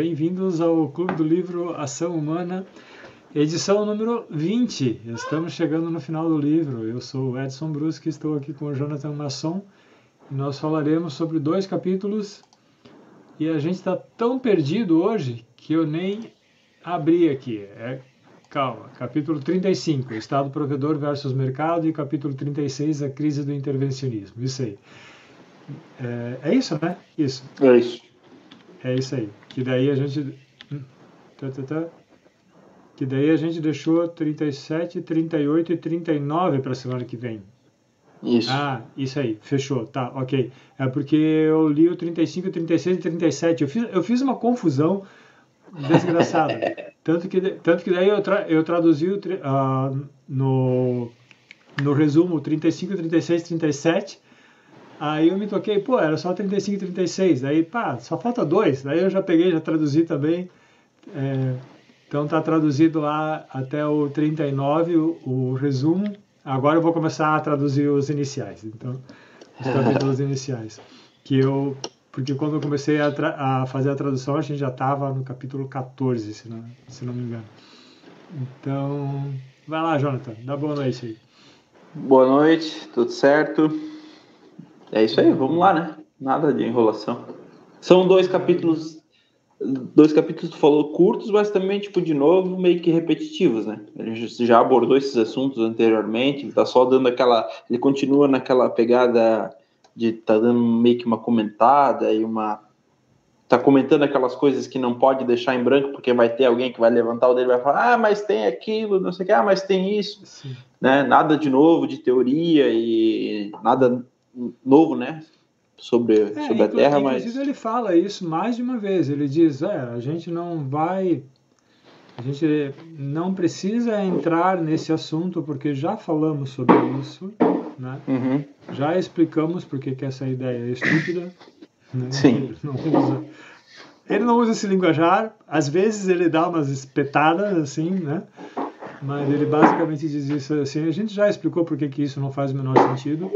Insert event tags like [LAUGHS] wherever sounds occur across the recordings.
bem-vindos ao Clube do Livro Ação Humana, edição número 20. Estamos chegando no final do livro. Eu sou o Edson Brusque, estou aqui com o Jonathan Masson e nós falaremos sobre dois capítulos. E a gente está tão perdido hoje que eu nem abri aqui. É, calma, capítulo 35, Estado provedor versus mercado, e capítulo 36, a crise do intervencionismo. Isso aí. É, é isso, né? Isso. É isso. É isso aí. Que daí a gente. Hum, tá, tá, tá. Que daí a gente deixou 37, 38 e 39 para a semana que vem. Isso. Ah, isso aí, fechou, tá, ok. É porque eu li o 35, 36 e 37. Eu fiz, eu fiz uma confusão desgraçada. [LAUGHS] tanto, que, tanto que daí eu, tra, eu traduzi o, uh, no, no resumo 35, 36, 37 Aí eu me toquei, pô, era só 35 e 36. Daí, pá, só falta dois. Daí eu já peguei, já traduzi também. É, então tá traduzido lá até o 39, o, o resumo. Agora eu vou começar a traduzir os iniciais. Então, os [LAUGHS] capítulos iniciais. Que eu. Porque quando eu comecei a, a fazer a tradução, a gente já estava no capítulo 14, se não, se não me engano. Então, vai lá, Jonathan, dá boa noite aí. Boa noite, tudo certo? É isso aí, vamos lá, né? Nada de enrolação. São dois capítulos, dois capítulos, tu falou, curtos, mas também, tipo, de novo, meio que repetitivos, né? Ele já abordou esses assuntos anteriormente, ele tá só dando aquela, ele continua naquela pegada de tá dando meio que uma comentada e uma tá comentando aquelas coisas que não pode deixar em branco porque vai ter alguém que vai levantar o dedo e vai falar ah mas tem aquilo não sei o que ah mas tem isso Sim. né nada de novo de teoria e nada novo, né? Sobre, é, sobre a Terra, mas. Inclusive, ele fala isso mais de uma vez. Ele diz: é, a gente não vai. A gente não precisa entrar nesse assunto porque já falamos sobre isso, né? Uhum. Já explicamos porque que essa ideia é estúpida. Né? Sim. Ele não, usa, ele não usa esse linguajar. Às vezes ele dá umas espetadas assim, né? Mas ele basicamente diz isso assim. A gente já explicou porque que isso não faz o menor sentido.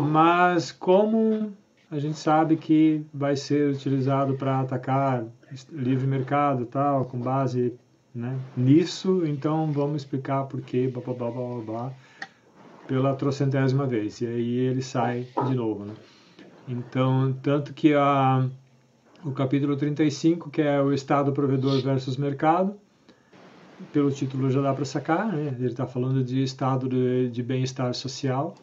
Mas como a gente sabe que vai ser utilizado para atacar livre mercado tal, com base né, nisso, então vamos explicar por quê, blá, blá, blá, blá, blá, pela trocentésima vez. E aí ele sai de novo. Né? Então, tanto que a, o capítulo 35, que é o Estado provedor versus mercado, pelo título já dá para sacar, né? ele está falando de estado de, de bem-estar social,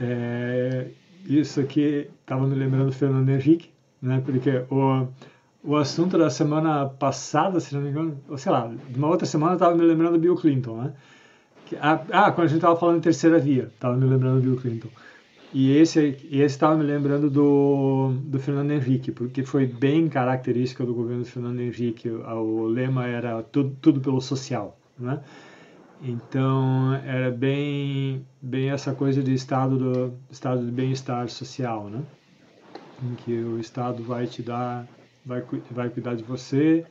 é, isso aqui estava me lembrando do Fernando Henrique, né? Porque o, o assunto da semana passada, se não me engano, ou sei lá, de uma outra semana estava me lembrando do Bill Clinton, né? Ah, quando a gente estava falando terceira via, estava me lembrando do Bill Clinton. E esse estava me lembrando do, do Fernando Henrique, porque foi bem característica do governo do Fernando Henrique. O lema era tudo, tudo pelo social, né? Então era bem, bem essa coisa de estado do estado de bem-estar social, né? Em que o Estado vai te dar, vai, vai cuidar de você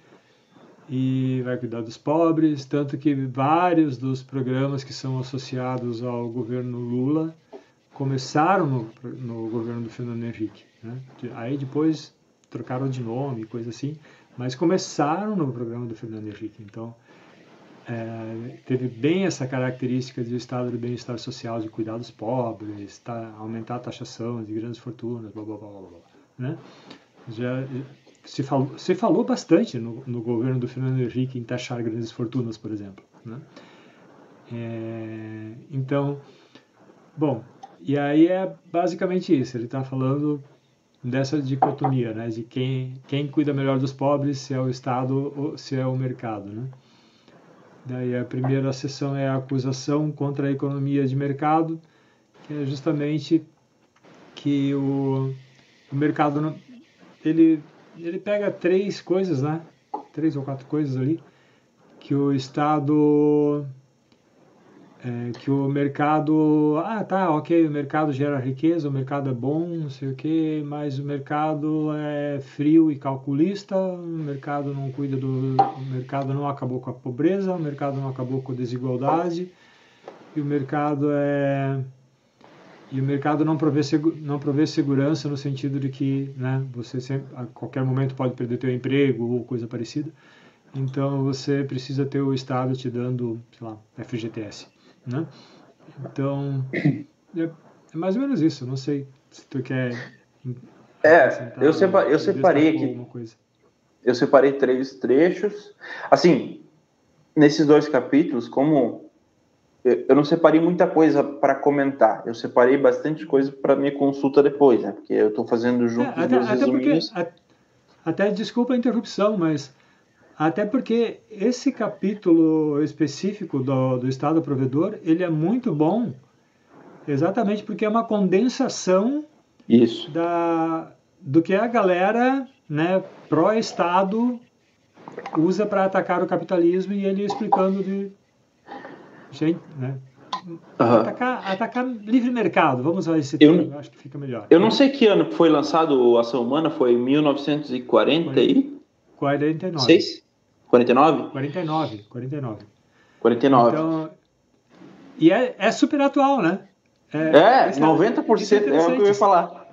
e vai cuidar dos pobres, tanto que vários dos programas que são associados ao governo Lula começaram no, no governo do Fernando Henrique, né? Aí depois trocaram de nome, coisa assim, mas começaram no programa do Fernando Henrique. Então é, teve bem essa característica de estado de bem-estar social, de cuidar dos pobres, tá, aumentar a taxação de grandes fortunas, blá blá blá blá, blá né? Já se falou, se falou bastante no, no, governo do Fernando Henrique em taxar grandes fortunas, por exemplo, né? É, então, bom, e aí é basicamente isso. Ele está falando dessa dicotomia, né, de quem quem cuida melhor dos pobres, se é o Estado ou se é o mercado, né? Daí a primeira sessão é a acusação contra a economia de mercado, que é justamente que o, o mercado ele ele pega três coisas, né? Três ou quatro coisas ali que o Estado é, que o mercado, ah, tá, ok, o mercado gera riqueza, o mercado é bom, não sei o que, mas o mercado é frio e calculista, o mercado não cuida do, o mercado não acabou com a pobreza, o mercado não acabou com a desigualdade, e o mercado é, e o mercado não provê, não provê segurança no sentido de que né, você sempre, a qualquer momento pode perder teu emprego ou coisa parecida. Então você precisa ter o Estado te dando, sei lá, FGTS. Né? Então é, é mais ou menos isso. Não sei se tu quer. É, eu, sepa, eu separei aqui. Eu separei três trechos. Assim, nesses dois capítulos, como eu não separei muita coisa para comentar. Eu separei bastante coisa para minha consulta depois, né? Porque eu estou fazendo junto é, até, até porque, até desculpa a interrupção, mas até porque esse capítulo específico do, do Estado provedor, ele é muito bom, exatamente porque é uma condensação Isso. Da, do que a galera né, pró-Estado usa para atacar o capitalismo e ele explicando de gente, né? Uhum. Atacar, atacar livre mercado, vamos usar esse termo, eu, acho que fica melhor. Eu não sei que ano foi lançado Ação Humana, foi em 1940 e... 49. 6? 49? 49, 49. 49. Então, e é, é super atual, né? É, é 90% é, é o que eu ia falar.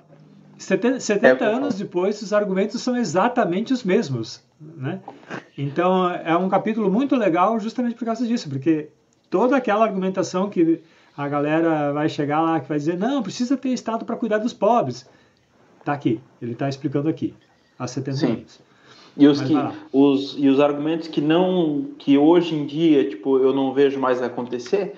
70, 70 é, anos depois, os argumentos são exatamente os mesmos. Né? Então, é um capítulo muito legal justamente por causa disso, porque toda aquela argumentação que a galera vai chegar lá, que vai dizer, não, precisa ter Estado para cuidar dos pobres. Tá aqui, ele está explicando aqui, há 70 Sim. anos. E os, que, os, e os argumentos que não, que hoje em dia, tipo, eu não vejo mais acontecer,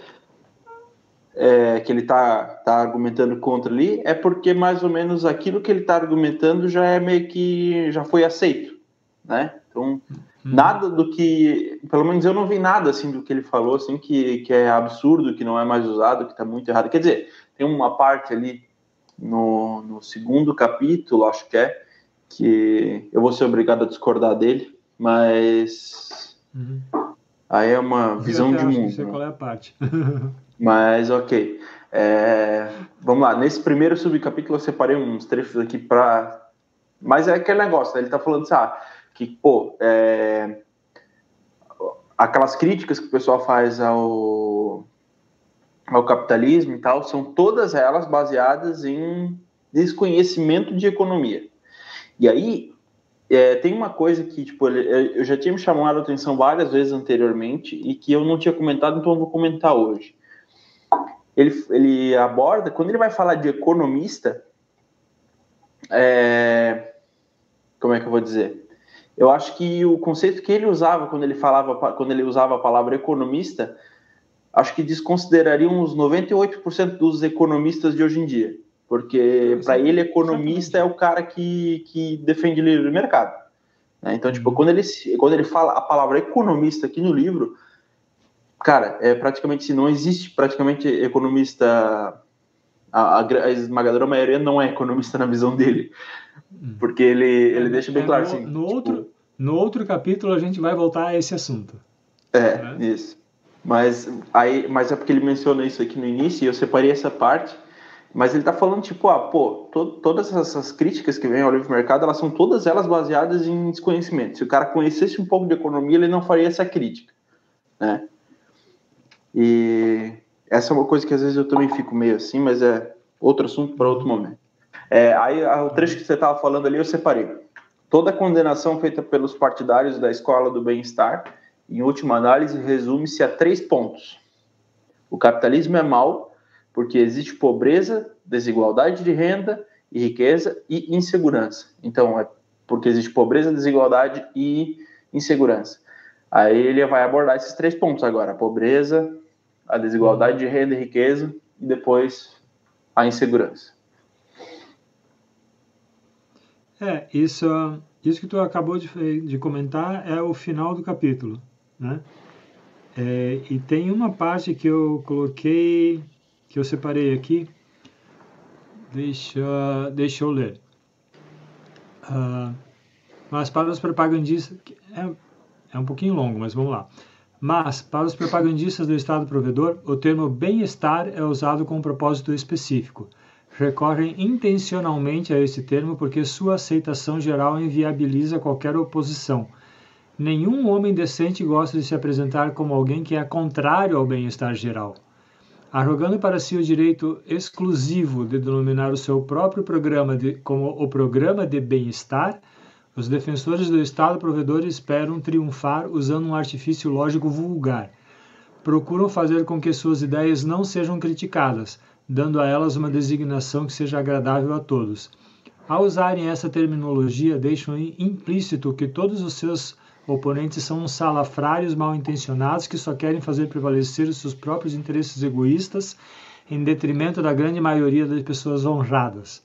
é, que ele está tá argumentando contra ali, é porque mais ou menos aquilo que ele está argumentando já é meio que já foi aceito, né? Então, Uhum. Nada do que, pelo menos eu não vi nada assim do que ele falou assim que, que é absurdo, que não é mais usado, que está muito errado. Quer dizer, tem uma parte ali no, no segundo capítulo, acho que é, que eu vou ser obrigado a discordar dele, mas uhum. aí é uma visão de mundo. Não sei qual é a parte. [LAUGHS] mas ok. É, vamos lá, nesse primeiro subcapítulo eu separei uns trechos aqui para. Mas é aquele negócio, né? ele está falando assim, ah, que, pô, é, aquelas críticas que o pessoal faz ao, ao capitalismo e tal, são todas elas baseadas em desconhecimento de economia. E aí, é, tem uma coisa que, tipo, eu já tinha me chamado a atenção várias vezes anteriormente e que eu não tinha comentado, então eu vou comentar hoje. Ele, ele aborda, quando ele vai falar de economista, é, como é que eu vou dizer? eu acho que o conceito que ele usava quando ele falava, quando ele usava a palavra economista, acho que desconsideraria uns 98% dos economistas de hoje em dia, porque para ele economista é o cara que, que defende livre mercado. Né? Então, tipo, quando ele quando ele fala a palavra economista aqui no livro, cara, é praticamente não existe praticamente economista a, a, esmagadora maioria não é economista na visão dele. Hum. Porque ele, ele é, deixa bem é, claro no, assim. No, tipo, outro, no outro capítulo a gente vai voltar a esse assunto. É, né? isso. Mas, aí, mas é porque ele menciona isso aqui no início e eu separei essa parte. Mas ele tá falando, tipo, ah, pô, to, todas essas críticas que vêm ao livre mercado, elas são todas elas baseadas em desconhecimento. Se o cara conhecesse um pouco de economia, ele não faria essa crítica, né? E essa é uma coisa que às vezes eu também fico meio assim, mas é outro assunto para outro momento. É, aí o trecho que você estava falando ali eu separei. Toda condenação feita pelos partidários da escola do bem-estar, em última análise, resume-se a três pontos. O capitalismo é mau porque existe pobreza, desigualdade de renda e riqueza e insegurança. Então, é porque existe pobreza, desigualdade e insegurança. Aí ele vai abordar esses três pontos agora: a pobreza, a desigualdade de renda e riqueza e depois a insegurança. É, isso, isso que tu acabou de, de comentar é o final do capítulo, né? É, e tem uma parte que eu coloquei, que eu separei aqui, deixa, deixa eu ler. Uh, mas para os propagandistas, é, é um pouquinho longo, mas vamos lá. Mas, para os propagandistas do Estado provedor, o termo bem-estar é usado com um propósito específico. Recorrem intencionalmente a esse termo porque sua aceitação geral inviabiliza qualquer oposição. Nenhum homem decente gosta de se apresentar como alguém que é contrário ao bem-estar geral. Arrogando para si o direito exclusivo de denominar o seu próprio programa de, como o programa de bem-estar, os defensores do Estado provedor esperam triunfar usando um artifício lógico vulgar. Procuram fazer com que suas ideias não sejam criticadas, dando a elas uma designação que seja agradável a todos. Ao usarem essa terminologia, deixam implícito que todos os seus oponentes são salafrários mal intencionados que só querem fazer prevalecer os seus próprios interesses egoístas em detrimento da grande maioria das pessoas honradas.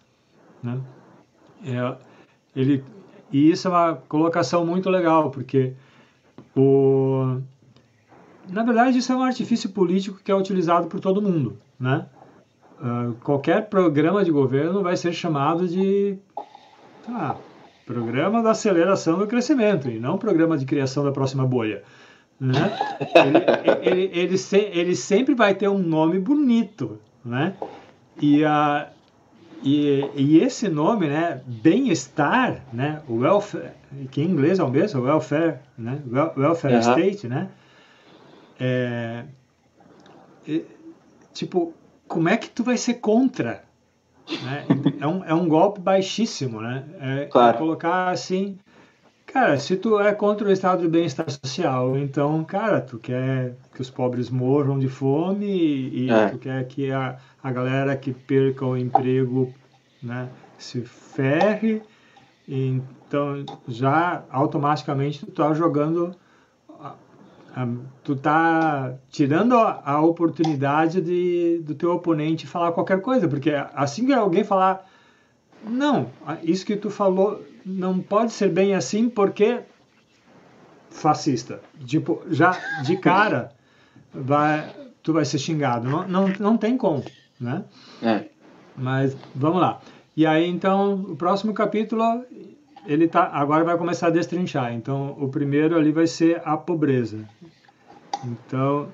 Né? É, ele, e isso é uma colocação muito legal, porque o, na verdade isso é um artifício político que é utilizado por todo mundo. Né? Uh, qualquer programa de governo vai ser chamado de ah, programa da aceleração do crescimento e não programa de criação da próxima bolha. Né? Ele, ele, ele, se, ele, sempre vai ter um nome bonito, né? E, a, e, e esse nome, né, bem-estar, né, welfare, que em inglês é o mesmo, welfare, né, welfare uhum. state, né? É, é, tipo, como é que tu vai ser contra né? É, um, é um golpe baixíssimo, né? É, é claro. é colocar assim, cara, se tu é contra o estado de bem-estar social, então, cara, tu quer que os pobres morram de fome e, é. tu quer que a, a galera que perca o emprego, né, se ferre, então já automaticamente tu tá jogando tu tá tirando a, oportunidade de, do teu oponente falar qualquer coisa, porque assim que alguém falar, não, isso que tu falou não pode ser bem assim porque fascista. Tipo, já de cara vai, tu vai ser xingado. Não, não, não tem como, né? É. Mas vamos lá. E aí então o próximo capítulo ele tá agora vai começar a destrinchar. Então o primeiro ali vai ser a pobreza. Então,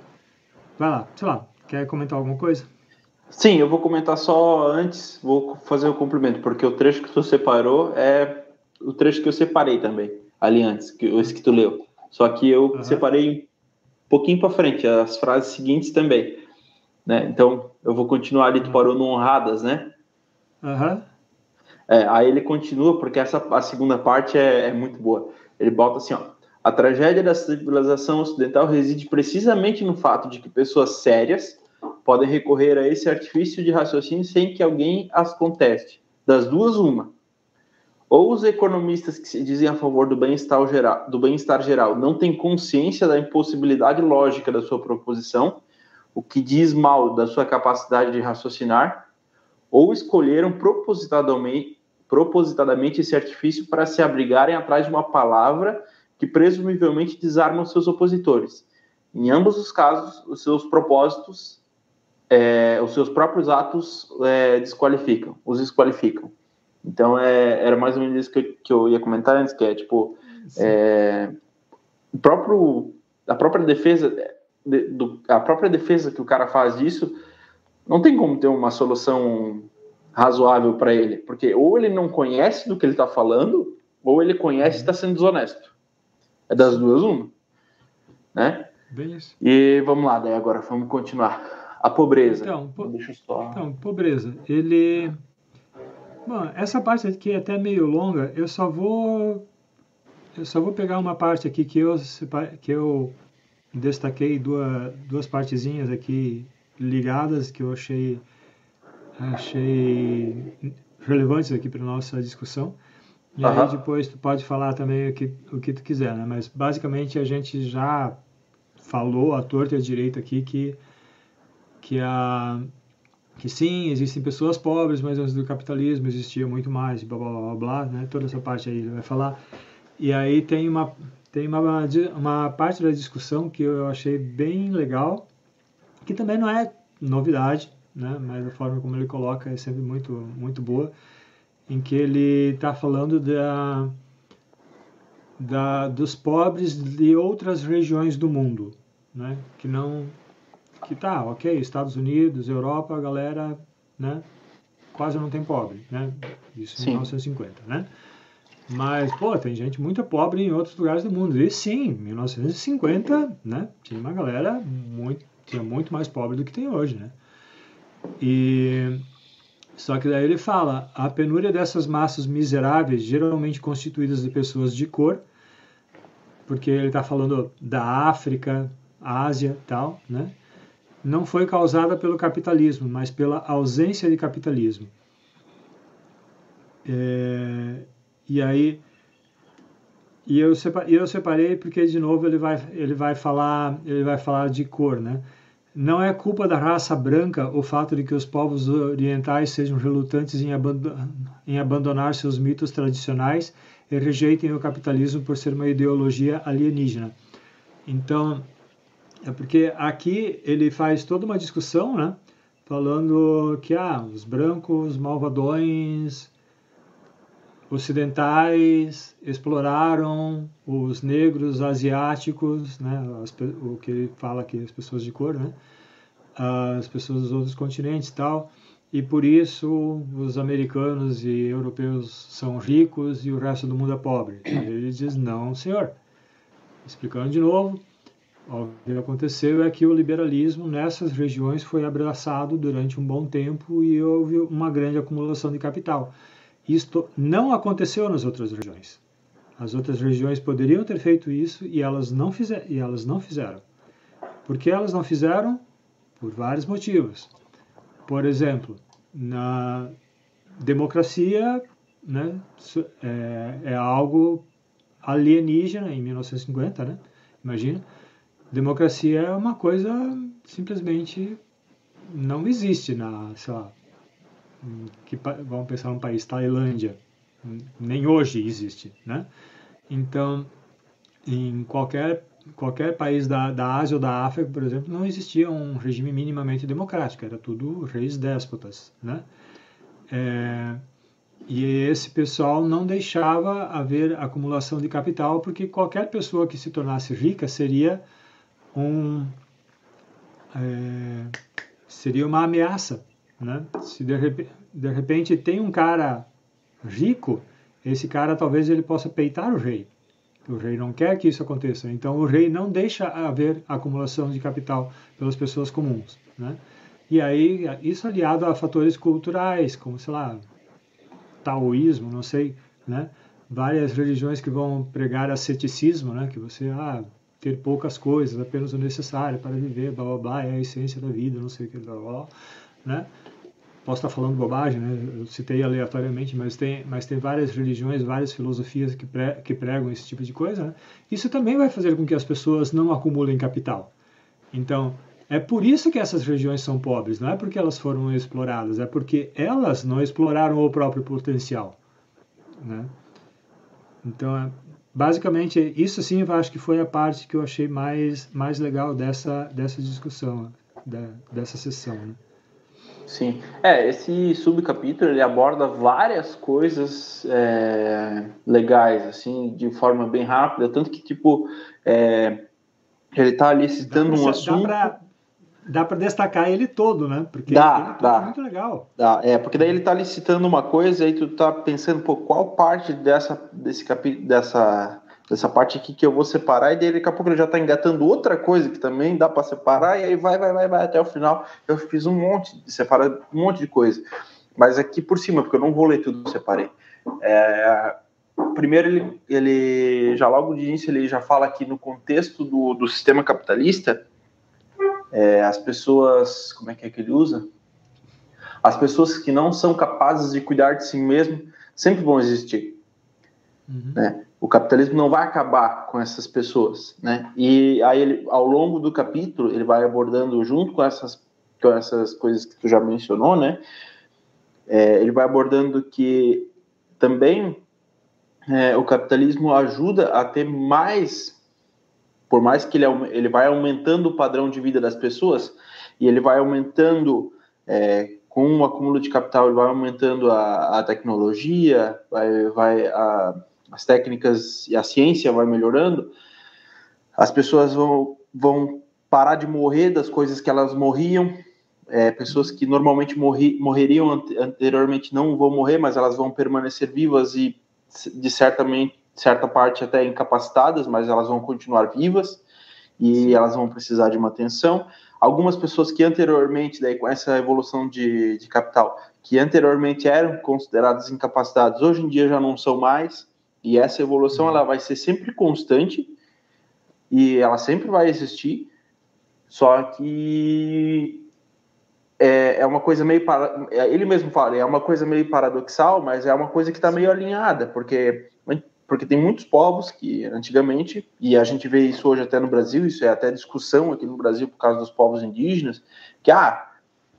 vai lá, sei lá, quer comentar alguma coisa? Sim, eu vou comentar só antes, vou fazer o um cumprimento, porque o trecho que tu separou é o trecho que eu separei também, ali antes, que, esse que tu leu. Só que eu uhum. separei um pouquinho para frente, as frases seguintes também. Né? Então, eu vou continuar ali, tu parou no honradas, né? Uhum. É, aí ele continua, porque essa a segunda parte é, é muito boa. Ele bota assim, ó. A tragédia da civilização ocidental reside precisamente no fato de que pessoas sérias podem recorrer a esse artifício de raciocínio sem que alguém as conteste. Das duas, uma. Ou os economistas que se dizem a favor do bem-estar geral, do bem-estar geral não têm consciência da impossibilidade lógica da sua proposição, o que diz mal da sua capacidade de raciocinar, ou escolheram propositadamente, propositadamente esse artifício para se abrigarem atrás de uma palavra que presumivelmente desarmam seus opositores. Em ambos os casos, os seus propósitos, é, os seus próprios atos é, desqualificam, os desqualificam. Então, é, era mais ou menos isso que eu, que eu ia comentar antes, que é, tipo, é, o próprio, a própria defesa, de, do, a própria defesa que o cara faz disso, não tem como ter uma solução razoável para ele, porque ou ele não conhece do que ele está falando, ou ele conhece e está sendo desonesto. É das duas, uma. Né? Beleza. E vamos lá, daí agora, vamos continuar. A pobreza. Então, po Deixa eu só... então pobreza. Ele. Bom, essa parte aqui é até meio longa. Eu só vou. Eu só vou pegar uma parte aqui que eu, que eu destaquei duas, duas partezinhas aqui ligadas que eu achei achei relevantes aqui para nossa discussão. E uhum. aí depois tu pode falar também o que, o que tu quiser, né? Mas basicamente a gente já falou a torta e a direita aqui que, que, a, que sim, existem pessoas pobres, mas antes do capitalismo existia muito mais, blá blá blá blá, né? Toda essa parte aí ele vai falar. E aí tem uma, tem uma, uma parte da discussão que eu achei bem legal, que também não é novidade, né? Mas a forma como ele coloca é sempre muito, muito boa em que ele está falando da, da, dos pobres de outras regiões do mundo, né? Que não, que tá, ok, Estados Unidos, Europa, a galera, né? Quase não tem pobre, né? Isso em sim. 1950, né? Mas, pô, tem gente muito pobre em outros lugares do mundo. E sim, em 1950, né? Tinha uma galera muito, tinha muito mais pobre do que tem hoje, né? E só que daí ele fala: a penúria dessas massas miseráveis, geralmente constituídas de pessoas de cor, porque ele está falando da África, Ásia, tal, né? Não foi causada pelo capitalismo, mas pela ausência de capitalismo. É, e aí e eu, separei, eu separei porque de novo ele vai ele vai falar ele vai falar de cor, né? Não é culpa da raça branca o fato de que os povos orientais sejam relutantes em, em abandonar seus mitos tradicionais e rejeitem o capitalismo por ser uma ideologia alienígena. Então, é porque aqui ele faz toda uma discussão, né? Falando que ah, os brancos malvadões ocidentais exploraram os negros asiáticos, né, as, o que ele fala aqui, as pessoas de cor, né, as pessoas dos outros continentes e tal, e por isso os americanos e europeus são ricos e o resto do mundo é pobre. E ele diz, não, senhor. Explicando de novo, o que aconteceu é que o liberalismo nessas regiões foi abraçado durante um bom tempo e houve uma grande acumulação de capital. Isto não aconteceu nas outras regiões. As outras regiões poderiam ter feito isso e elas não, fizer, e elas não fizeram. Por que elas não fizeram? Por vários motivos. Por exemplo, na democracia né, é, é algo alienígena em 1950, né? Imagina. Democracia é uma coisa simplesmente não existe na, sei lá, que vamos pensar num país, Tailândia, nem hoje existe, né? Então, em qualquer qualquer país da, da Ásia ou da África, por exemplo, não existia um regime minimamente democrático, era tudo reis déspotas, né? É, e esse pessoal não deixava haver acumulação de capital, porque qualquer pessoa que se tornasse rica seria um é, seria uma ameaça né? Se de repente, de repente tem um cara rico, esse cara talvez ele possa peitar o rei. O rei não quer que isso aconteça. Então o rei não deixa haver acumulação de capital pelas pessoas comuns. Né? E aí, isso aliado a fatores culturais, como, sei lá, taoísmo, não sei, né? Várias religiões que vão pregar asceticismo, né? Que você, ah, ter poucas coisas, apenas o necessário para viver, blá, blá, blá, é a essência da vida, não sei o que, blá, blá, blá né? Posso estar falando bobagem, né? Eu citei aleatoriamente, mas tem, mas tem várias religiões, várias filosofias que, pre, que pregam esse tipo de coisa. Né? Isso também vai fazer com que as pessoas não acumulem capital. Então, é por isso que essas regiões são pobres, não é porque elas foram exploradas, é porque elas não exploraram o próprio potencial. Né? Então, é, basicamente, isso sim eu acho que foi a parte que eu achei mais, mais legal dessa, dessa discussão, da, dessa sessão. Né? Sim. É, esse subcapítulo ele aborda várias coisas é, legais, assim, de forma bem rápida, tanto que, tipo, é, ele tá ali citando um assunto... Dá pra, dá para destacar ele todo, né? Porque dá, ele tá dá. muito legal. Dá, é, porque daí ele tá ali citando uma coisa e tu tá pensando, pô, qual parte dessa, desse capítulo, dessa dessa parte aqui que eu vou separar, e daí daqui a pouco ele já está engatando outra coisa que também dá para separar, e aí vai, vai, vai, vai até o final. Eu fiz um monte, separar um monte de coisa. Mas aqui por cima, porque eu não vou ler tudo que eu separei. É, primeiro, ele, ele já logo de início, ele já fala aqui no contexto do, do sistema capitalista, é, as pessoas, como é que é que ele usa? As pessoas que não são capazes de cuidar de si mesmo sempre vão existir. Uhum. Né? O capitalismo não vai acabar com essas pessoas, né? E aí ele, ao longo do capítulo ele vai abordando junto com essas com essas coisas que tu já mencionou, né? É, ele vai abordando que também é, o capitalismo ajuda a ter mais, por mais que ele, ele vai aumentando o padrão de vida das pessoas e ele vai aumentando é, com o acúmulo de capital, ele vai aumentando a, a tecnologia, vai, vai a, as técnicas e a ciência vai melhorando, as pessoas vão, vão parar de morrer das coisas que elas morriam. É, pessoas que normalmente morri, morreriam anteriormente não vão morrer, mas elas vão permanecer vivas e, de certamente, certa parte, até incapacitadas, mas elas vão continuar vivas. e elas vão precisar de uma atenção. Algumas pessoas que anteriormente, daí com essa evolução de, de capital, que anteriormente eram consideradas incapacitadas, hoje em dia já não são mais, e essa evolução uhum. ela vai ser sempre constante e ela sempre vai existir, só que é, é uma coisa meio para é, ele mesmo fala é uma coisa meio paradoxal mas é uma coisa que está meio alinhada porque porque tem muitos povos que antigamente e a gente vê isso hoje até no Brasil isso é até discussão aqui no Brasil por causa dos povos indígenas que ah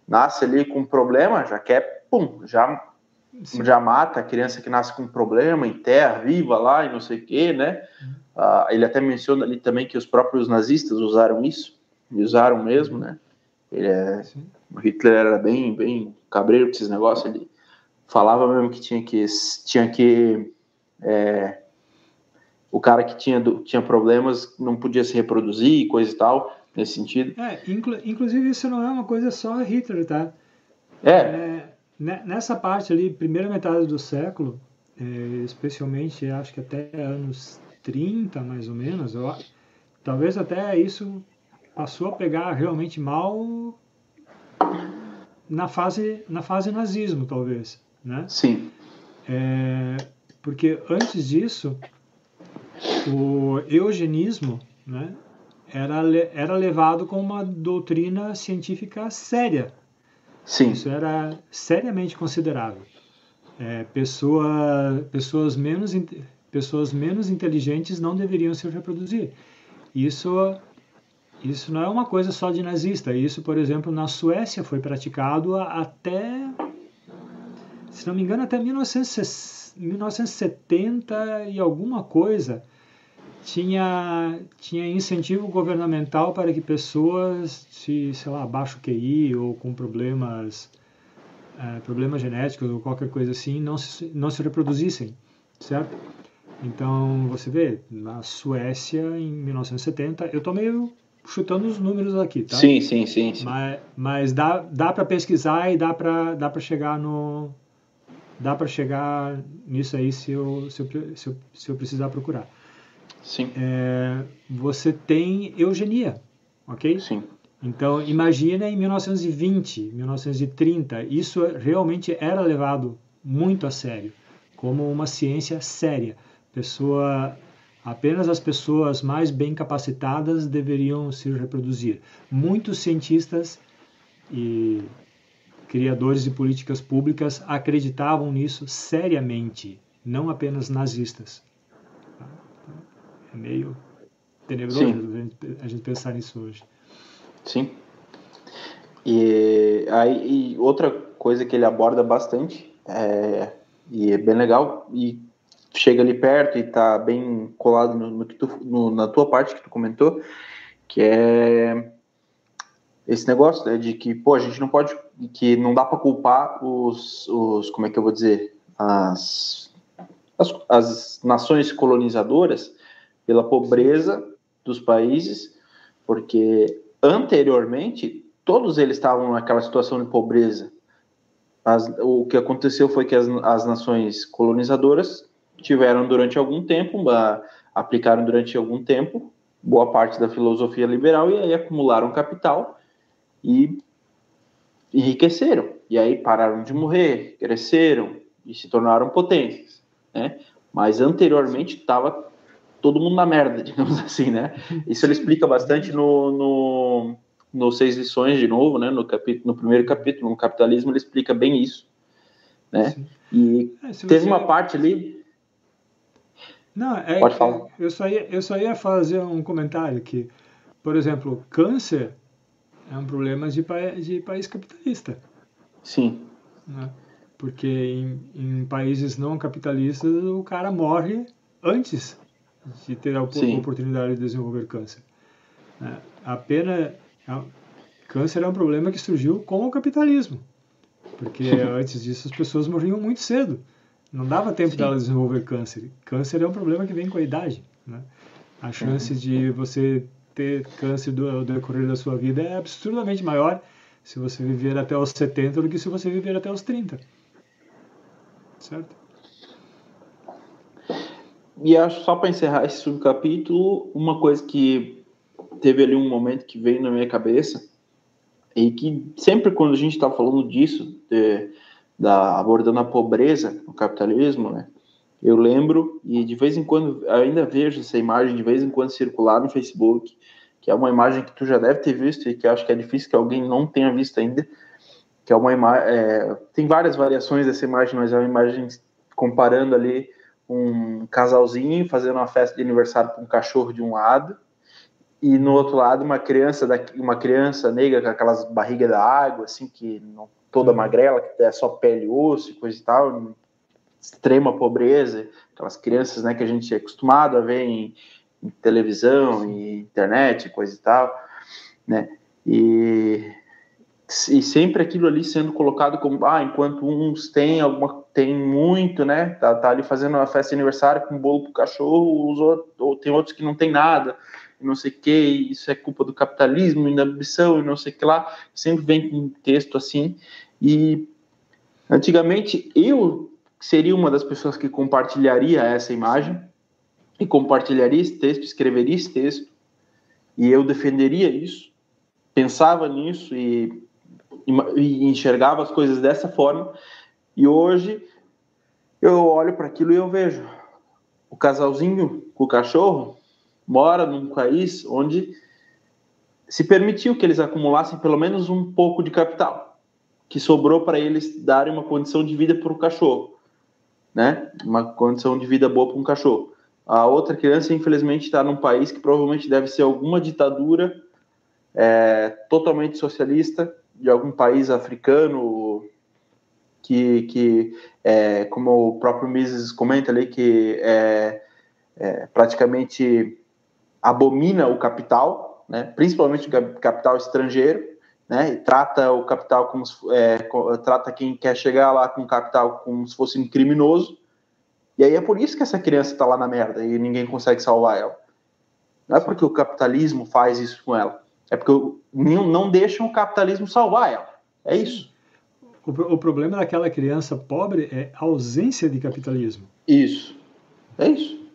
nasce ali com um problema já quer pum já Sim. já mata a criança que nasce com um problema em terra viva lá e não sei o que né uhum. ah, ele até menciona ali também que os próprios nazistas usaram isso usaram mesmo né ele é Hitler era bem, bem cabreiro com esses negócios. Ele falava mesmo que tinha que. Tinha que é, o cara que tinha, tinha problemas não podia se reproduzir, coisa e tal, nesse sentido. É, inclu, inclusive isso não é uma coisa só Hitler, tá? É. é nessa parte ali, primeira metade do século, é, especialmente acho que até anos 30 mais ou menos, eu, talvez até isso passou a pegar realmente mal na fase, na fase nazismo, talvez, né? Sim. É, porque antes disso, o eugenismo, né, era, era levado como uma doutrina científica séria. Sim. Isso era seriamente considerável. É, pessoa, pessoas, menos, pessoas menos inteligentes não deveriam se reproduzir. Isso isso não é uma coisa só de nazista. Isso, por exemplo, na Suécia foi praticado até, se não me engano, até 1970 e alguma coisa. Tinha, tinha incentivo governamental para que pessoas de, sei lá, baixo QI ou com problemas, é, problemas genéticos ou qualquer coisa assim, não se, não se reproduzissem, certo? Então, você vê, na Suécia, em 1970, eu estou meio chutando os números aqui, tá? Sim, sim, sim. sim. Mas, mas dá, dá para pesquisar e dá para dá para chegar no dá para chegar nisso aí se eu, se eu, se eu, se eu precisar procurar. Sim. É, você tem eugenia, ok? Sim. Então imagina em 1920, 1930, isso realmente era levado muito a sério, como uma ciência séria. Pessoa Apenas as pessoas mais bem capacitadas deveriam se reproduzir. Muitos cientistas e criadores de políticas públicas acreditavam nisso seriamente, não apenas nazistas. É meio tenebroso a gente pensar nisso hoje. Sim. E aí e outra coisa que ele aborda bastante é, e é bem legal e chega ali perto e tá bem colado no, no que tu, no, na tua parte que tu comentou, que é esse negócio né, de que, pô, a gente não pode, que não dá para culpar os, os, como é que eu vou dizer, as, as, as nações colonizadoras pela pobreza dos países, porque anteriormente todos eles estavam naquela situação de pobreza. As, o que aconteceu foi que as, as nações colonizadoras tiveram durante algum tempo, aplicaram durante algum tempo boa parte da filosofia liberal e aí acumularam capital e enriqueceram. E aí pararam de morrer, cresceram e se tornaram potências, né? Mas anteriormente estava todo mundo na merda, [LAUGHS] digamos assim, né? Isso ele explica bastante no, no, no Seis Lições, de novo, né? No, capítulo, no primeiro capítulo, no Capitalismo, ele explica bem isso, né? E é, teve uma parte ali não, é, Pode falar. Eu só, ia, eu só ia fazer um comentário que, por exemplo, câncer é um problema de, de país capitalista. Sim. Né? Porque em, em, países não capitalistas o cara morre antes de ter a Sim. oportunidade de desenvolver câncer. Né? A pena, a, câncer é um problema que surgiu com o capitalismo, porque [LAUGHS] antes disso as pessoas morriam muito cedo. Não dava tempo Sim. dela desenvolver câncer. Câncer é um problema que vem com a idade. Né? A chance uhum. de você ter câncer do, do decorrer da sua vida é absurdamente maior se você viver até os 70 do que se você viver até os 30. Certo? E acho só para encerrar esse subcapítulo, uma coisa que teve ali um momento que veio na minha cabeça e que sempre quando a gente está falando disso, de, da, abordando a pobreza no capitalismo, né? Eu lembro, e de vez em quando, ainda vejo essa imagem de vez em quando circular no Facebook, que é uma imagem que tu já deve ter visto e que acho que é difícil que alguém não tenha visto ainda, que é uma imagem, é, tem várias variações dessa imagem, mas é uma imagem comparando ali um casalzinho fazendo uma festa de aniversário com um cachorro de um lado, e no outro lado uma criança uma criança negra com aquelas barrigas da água assim que não, toda uhum. magrela que é só pele e osso e coisa e tal extrema pobreza aquelas crianças né que a gente é acostumado a ver em, em televisão e internet coisa e tal né e e sempre aquilo ali sendo colocado como ah enquanto uns têm alguma tem muito né tá, tá ali fazendo uma festa de aniversário com um bolo pro cachorro os outros, ou tem outros que não tem nada não sei o que, isso é culpa do capitalismo, inibição e não sei o que lá, sempre vem com texto assim. E antigamente eu seria uma das pessoas que compartilharia essa imagem e compartilharia esse texto, escreveria esse texto e eu defenderia isso, pensava nisso e, e enxergava as coisas dessa forma. E hoje eu olho para aquilo e eu vejo o casalzinho com o cachorro mora num país onde se permitiu que eles acumulassem pelo menos um pouco de capital, que sobrou para eles darem uma condição de vida para o cachorro, né? Uma condição de vida boa para um cachorro. A outra criança, infelizmente, está num país que provavelmente deve ser alguma ditadura é, totalmente socialista de algum país africano que, que é, como o próprio Mises comenta ali, que é, é praticamente abomina o capital, né, principalmente o capital estrangeiro, né, e trata o capital como se, é, trata quem quer chegar lá com capital como se fosse um criminoso. E aí é por isso que essa criança está lá na merda e ninguém consegue salvar ela. Não é porque o capitalismo faz isso com ela, é porque não, não deixam o capitalismo salvar ela. É isso. O, o problema daquela criança pobre é a ausência de capitalismo. Isso. É isso.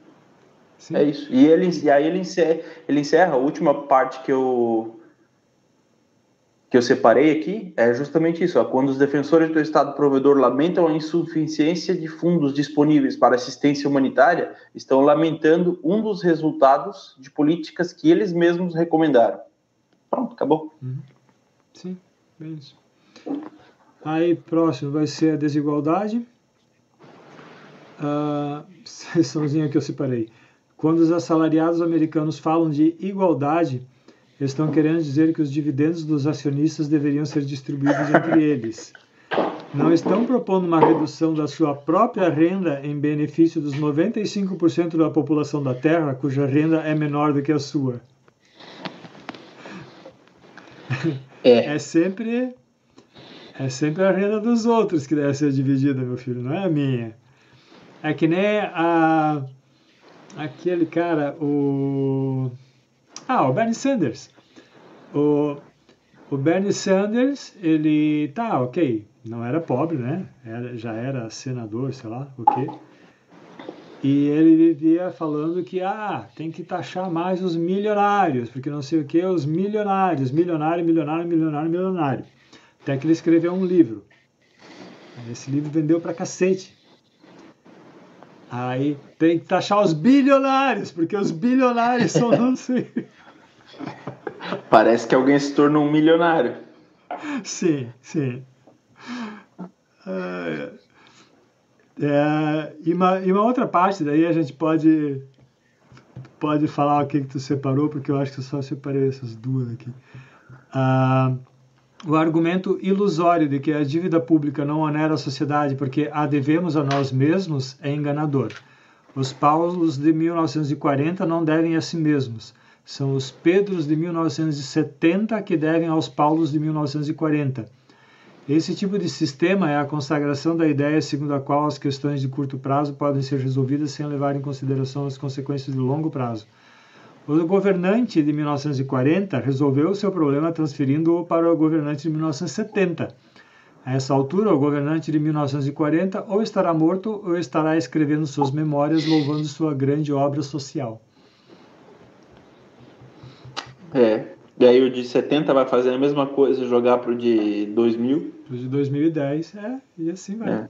Sim. É isso. E, ele, e aí ele encerra, ele encerra a última parte que eu que eu separei aqui é justamente isso. Ó, quando os defensores do Estado provedor lamentam a insuficiência de fundos disponíveis para assistência humanitária, estão lamentando um dos resultados de políticas que eles mesmos recomendaram. Pronto, acabou. Uhum. Sim, bem isso. Aí, próximo vai ser a desigualdade. Uh, [LAUGHS] sessãozinha que eu separei. Quando os assalariados americanos falam de igualdade, estão querendo dizer que os dividendos dos acionistas deveriam ser distribuídos entre [LAUGHS] eles. Não estão propondo uma redução da sua própria renda em benefício dos 95% da população da Terra, cuja renda é menor do que a sua. É. é sempre é sempre a renda dos outros que deve ser dividida, meu filho, não é a minha. É que nem a aquele cara, o. Ah, o Bernie Sanders. O, o Bernie Sanders, ele. Tá, ok. Não era pobre, né? Era, já era senador, sei lá, o quê. E ele vivia falando que ah, tem que taxar mais os milionários, porque não sei o que, os milionários, milionário, milionário, milionário, milionário. Até que ele escreveu um livro. Esse livro vendeu pra cacete. Aí tem que taxar os bilionários, porque os bilionários são [LAUGHS] não sei. Parece que alguém se tornou um milionário. Sim, sim. É, é, e, uma, e uma outra parte daí a gente pode pode falar o que, que tu separou, porque eu acho que eu só separei essas duas aqui. Ah, o argumento ilusório de que a dívida pública não onera a sociedade porque a devemos a nós mesmos é enganador. Os Paulos de 1940 não devem a si mesmos. São os Pedros de 1970 que devem aos Paulos de 1940. Esse tipo de sistema é a consagração da ideia segundo a qual as questões de curto prazo podem ser resolvidas sem levar em consideração as consequências de longo prazo. O governante de 1940 resolveu o seu problema transferindo-o para o governante de 1970. A essa altura, o governante de 1940 ou estará morto ou estará escrevendo suas memórias louvando sua grande obra social. É. E aí o de 70 vai fazer a mesma coisa, jogar pro de 2000. Pro de 2010, é, e assim vai. É.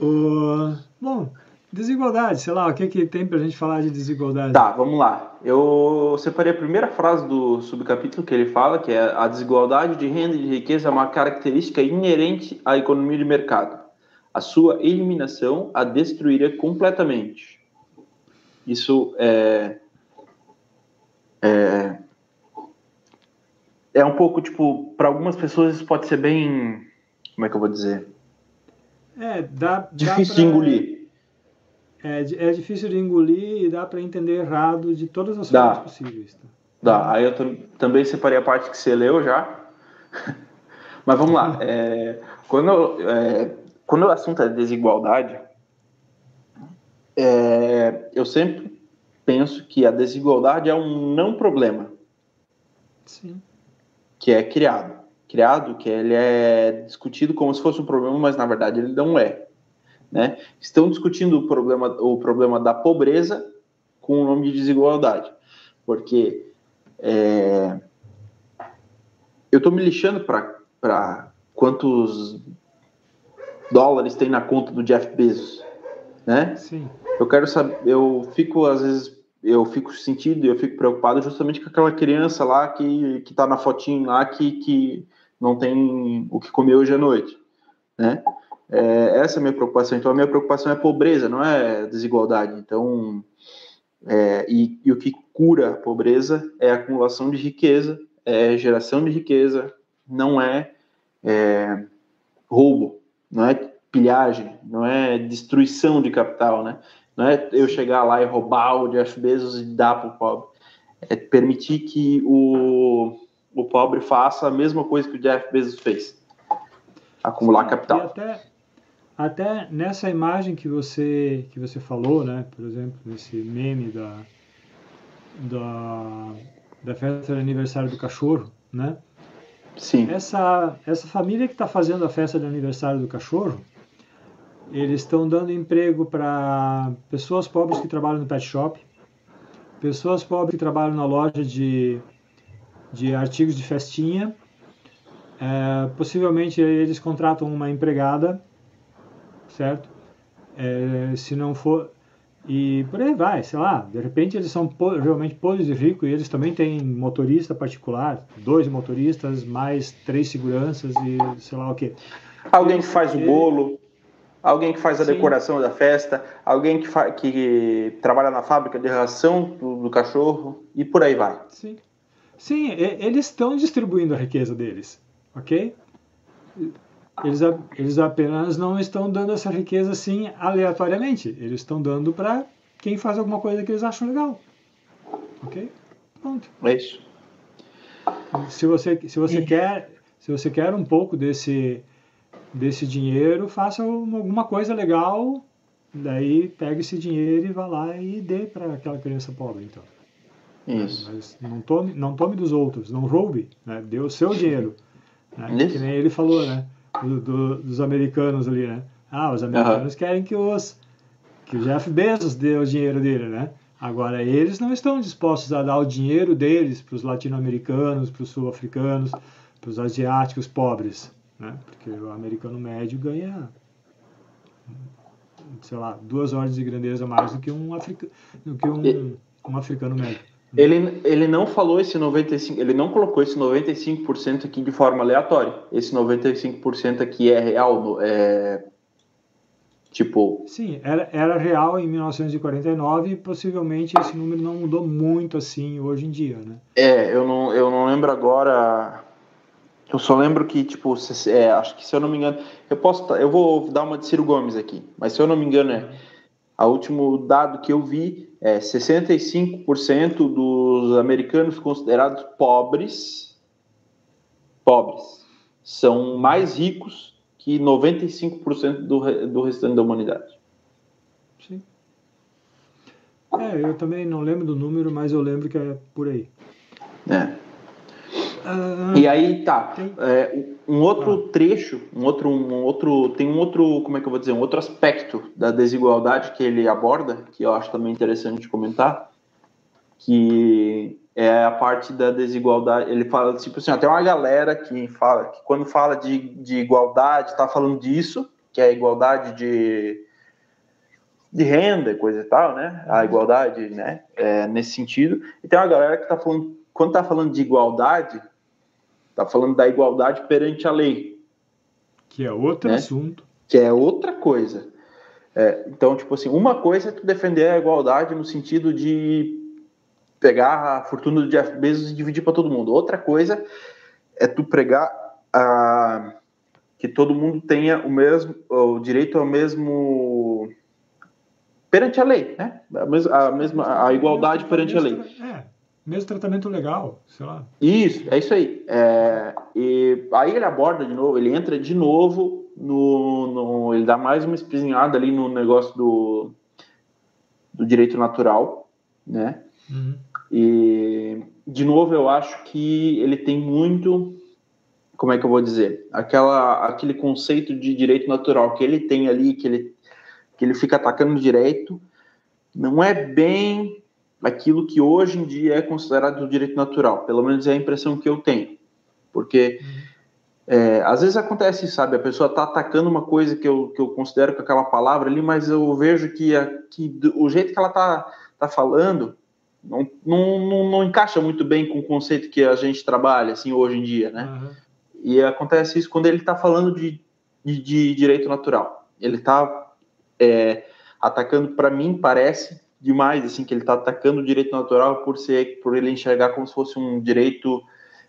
O... Bom, desigualdade, sei lá, o que, que tem pra gente falar de desigualdade? Tá, vamos lá. Eu separei a primeira frase do subcapítulo que ele fala, que é a desigualdade de renda e de riqueza é uma característica inerente à economia de mercado. A sua eliminação a destruiria completamente. Isso é, é, é um pouco, tipo, para algumas pessoas isso pode ser bem, como é que eu vou dizer? É, dá, difícil dá pra, de engolir. É, é difícil de engolir e dá para entender errado de todas as dá. formas possíveis. Tá? Dá. Aí eu também separei a parte que você leu já. [LAUGHS] Mas vamos lá. [LAUGHS] É, quando, é, quando o assunto é desigualdade, é, eu sempre penso que a desigualdade é um não problema. Sim. Que é criado criado, que ele é discutido como se fosse um problema, mas na verdade ele não é. Né? Estão discutindo o problema, o problema da pobreza com o nome de desigualdade, porque é, eu estou me lixando para quantos dólares tem na conta do Jeff Bezos, né? Sim. Eu quero saber, eu fico às vezes eu fico sentido, eu fico preocupado justamente com aquela criança lá que que está na fotinho lá que que não tem o que comer hoje à noite, né? É, essa é a minha preocupação. Então, a minha preocupação é pobreza, não é desigualdade. Então, é, e, e, o que cura a pobreza é a acumulação de riqueza, é geração de riqueza, não é, é roubo, não é pilhagem, não é destruição de capital, né? Não é eu chegar lá e roubar o Jeff Bezos e dar para o pobre. É permitir que o, o pobre faça a mesma coisa que o Jeff Bezos fez. Acumular Sim, capital. até, até nessa imagem que você, que você falou, né? Por exemplo, nesse meme da, da, da festa de aniversário do cachorro, né? Sim. Essa, essa família que está fazendo a festa de aniversário do cachorro, eles estão dando emprego para pessoas pobres que trabalham no pet shop, pessoas pobres que trabalham na loja de de artigos de festinha. É, possivelmente eles contratam uma empregada, certo? É, se não for. E por aí vai, sei lá. De repente eles são realmente podres e ricos e eles também têm motorista particular, dois motoristas, mais três seguranças e sei lá o que. Alguém que faz o bolo, alguém que faz a Sim. decoração da festa, alguém que, que trabalha na fábrica de ração do, do cachorro e por aí vai. Sim. Sim, eles estão distribuindo a riqueza deles, ok? Eles, eles apenas não estão dando essa riqueza assim aleatoriamente. Eles estão dando para quem faz alguma coisa que eles acham legal, ok? Pronto. É isso. Se você, se você quer, se você quer um pouco desse desse dinheiro, faça alguma coisa legal, daí pega esse dinheiro e vá lá e dê para aquela criança pobre, então. Isso. Mas não tome, não tome dos outros, não roube, né? dê o seu dinheiro. Né? Que nem ele falou, né? Do, do, dos americanos ali, né? Ah, os americanos uhum. querem que os que o Jeff Bezos dê o dinheiro dele, né? Agora, eles não estão dispostos a dar o dinheiro deles para os latino-americanos, para os sul-africanos, para os asiáticos pobres, né? Porque o americano médio ganha, sei lá, duas ordens de grandeza mais do que um, africa, do que um, um africano médio. Ele, ele não falou esse 95%, ele não colocou esse 95% aqui de forma aleatória. Esse 95% aqui é real, é tipo. Sim, era, era real em 1949 e possivelmente esse número não mudou muito assim hoje em dia, né? É, eu não, eu não lembro agora. Eu só lembro que, tipo, se, é, acho que se eu não me engano, eu posso, eu vou dar uma de Ciro Gomes aqui, mas se eu não me engano é, a último dado que eu vi é, 65% dos americanos considerados pobres, pobres, são mais ricos que 95% do, do restante da humanidade. Sim. É, eu também não lembro do número, mas eu lembro que é por aí. É. E aí tá. É, um outro ah. trecho, um outro, um outro, tem um outro, como é que eu vou dizer, um outro aspecto da desigualdade que ele aborda, que eu acho também interessante de comentar, que é a parte da desigualdade. Ele fala, tipo assim, até uma galera que fala que quando fala de, de igualdade, está falando disso, que é a igualdade de, de renda, coisa e tal, né? A igualdade, né? É, nesse sentido. E tem uma galera que está falando, quando está falando de igualdade, está falando da igualdade perante a lei. Que é outro né? assunto. Que é outra coisa. É, então, tipo assim, uma coisa é tu defender a igualdade no sentido de pegar a fortuna do Jeff Bezos e dividir para todo mundo. Outra coisa é tu pregar a, que todo mundo tenha o mesmo o direito ao mesmo perante a lei, né? A mesma a, mesma, a igualdade perante a lei. Mesmo tratamento legal, sei lá. Isso, é isso aí. É, e aí ele aborda de novo, ele entra de novo no, no ele dá mais uma espizinhada ali no negócio do do direito natural, né? Uhum. E, de novo, eu acho que ele tem muito, como é que eu vou dizer, aquela, aquele conceito de direito natural que ele tem ali, que ele, que ele fica atacando direito, não é bem aquilo que hoje em dia é considerado direito natural, pelo menos é a impressão que eu tenho, porque é, às vezes acontece, sabe, a pessoa está atacando uma coisa que eu, que eu considero com aquela palavra ali, mas eu vejo que, a, que o jeito que ela está tá falando não, não, não, não, encaixa muito bem com o conceito que a gente trabalha assim hoje em dia, né? Uhum. E acontece isso quando ele está falando de, de, de, direito natural. Ele está é, atacando, para mim, parece demais assim que ele está atacando o direito natural por ser, por ele enxergar como se fosse um direito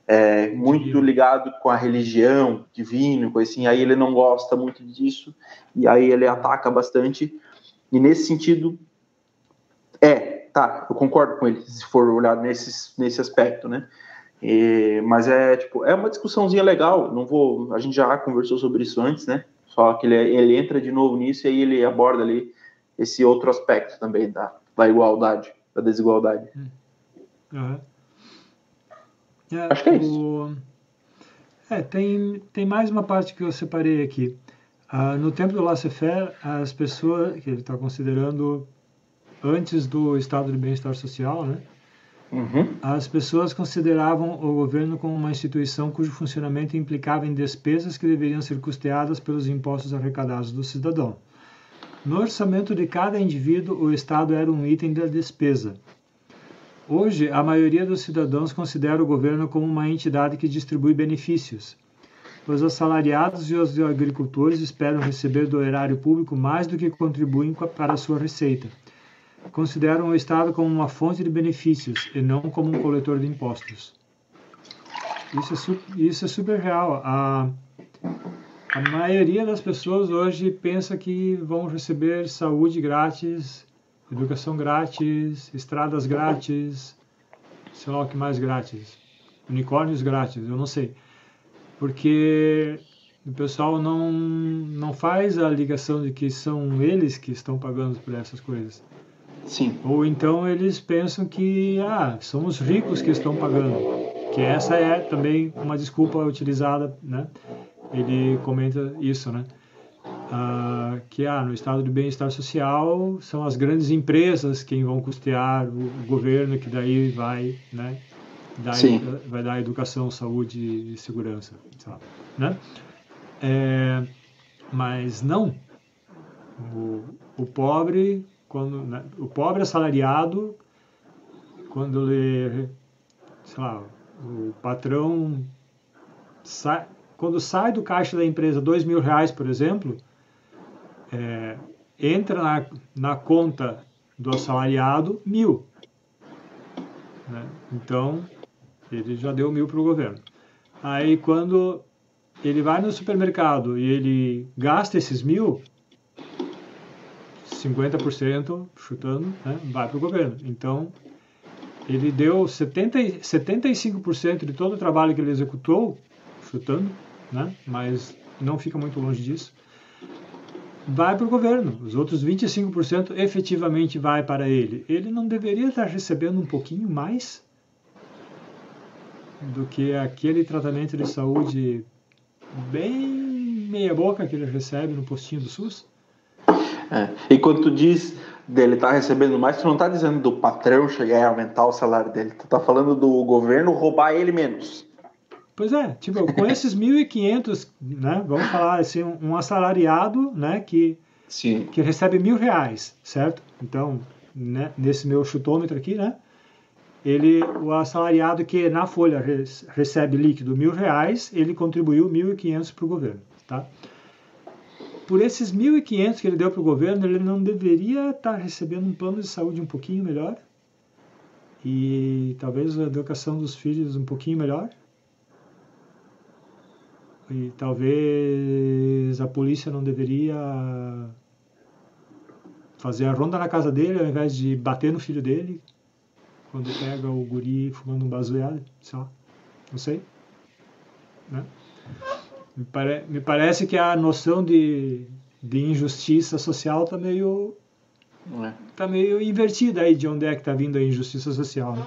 é, muito ligado com a religião, divino, coisa assim. Aí ele não gosta muito disso e aí ele ataca bastante. E nesse sentido, é tá, eu concordo com ele, se for olhar nesse, nesse aspecto, né? E, mas é tipo, é uma discussãozinha legal, não vou, a gente já conversou sobre isso antes, né? Só que ele, ele entra de novo nisso e aí ele aborda ali esse outro aspecto também da, da igualdade, da desigualdade. Uhum. É, Acho que é isso. É, tem, tem mais uma parte que eu separei aqui. Ah, no tempo do laissez-faire, as pessoas que ele está considerando antes do estado de bem-estar social, né? Uhum. As pessoas consideravam o governo como uma instituição cujo funcionamento implicava em despesas que deveriam ser custeadas pelos impostos arrecadados do cidadão. No orçamento de cada indivíduo, o Estado era um item da despesa. Hoje, a maioria dos cidadãos considera o governo como uma entidade que distribui benefícios. Os assalariados e os agricultores esperam receber do erário público mais do que contribuem para a sua receita consideram o Estado como uma fonte de benefícios e não como um coletor de impostos. Isso é, isso é super real. A, a maioria das pessoas hoje pensa que vão receber saúde grátis, educação grátis, estradas grátis, sei lá o que mais grátis, unicórnios grátis, eu não sei. Porque o pessoal não, não faz a ligação de que são eles que estão pagando por essas coisas. Sim. Ou então eles pensam que ah, são os ricos que estão pagando, que essa é também uma desculpa utilizada, né? Ele comenta isso, né? Ah, que ah, no estado de bem-estar social são as grandes empresas quem vão custear o, o governo que daí vai, né? Dar, vai dar educação, saúde e segurança, lá, né? É, mas não. O, o pobre quando né, o pobre assalariado, quando ele, sei lá, o patrão sai, quando sai do caixa da empresa dois mil reais, por exemplo, é, entra na, na conta do assalariado mil. Né? Então, ele já deu mil para o governo. Aí, quando ele vai no supermercado e ele gasta esses mil, 50%, chutando, né, vai para o governo. Então, ele deu 70, 75% de todo o trabalho que ele executou, chutando, né, mas não fica muito longe disso, vai para o governo. Os outros 25% efetivamente vai para ele. Ele não deveria estar recebendo um pouquinho mais do que aquele tratamento de saúde bem meia boca que ele recebe no postinho do SUS? É. E quando tu diz dele tá recebendo mais, tu não tá dizendo do patrão chegar e aumentar o salário dele, tu tá falando do governo roubar ele menos. Pois é, tipo, com [LAUGHS] esses 1.500, né, vamos falar assim, um assalariado, né, que, Sim. que recebe mil reais, certo? Então, né, nesse meu chutômetro aqui, né, ele, o assalariado que na folha recebe líquido mil reais, ele contribuiu 1.500 para o governo, tá? Por esses 1.500 que ele deu para o governo, ele não deveria estar tá recebendo um plano de saúde um pouquinho melhor? E talvez a educação dos filhos um pouquinho melhor? E talvez a polícia não deveria fazer a ronda na casa dele ao invés de bater no filho dele quando pega o guri fumando um baseado, sei lá, não sei. Né? Me, pare, me parece que a noção de, de injustiça social está meio, é. tá meio invertida aí de onde é que está vindo a injustiça social. Né?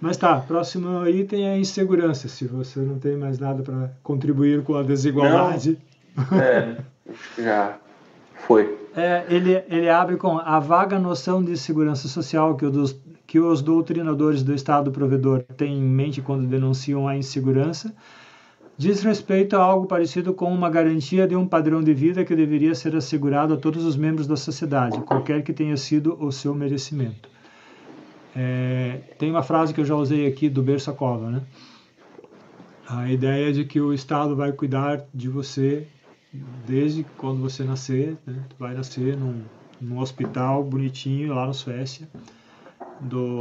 Mas tá, próximo item é a insegurança, se você não tem mais nada para contribuir com a desigualdade. Não. É, já foi. É, ele, ele abre com a vaga noção de segurança social que, dos, que os doutrinadores do Estado provedor têm em mente quando denunciam a insegurança diz respeito a algo parecido com uma garantia de um padrão de vida que deveria ser assegurado a todos os membros da sociedade, qualquer que tenha sido o seu merecimento. É, tem uma frase que eu já usei aqui do Bersakova, né? A ideia de que o Estado vai cuidar de você desde quando você nascer, né? Vai nascer num, num hospital bonitinho lá na Suécia, do,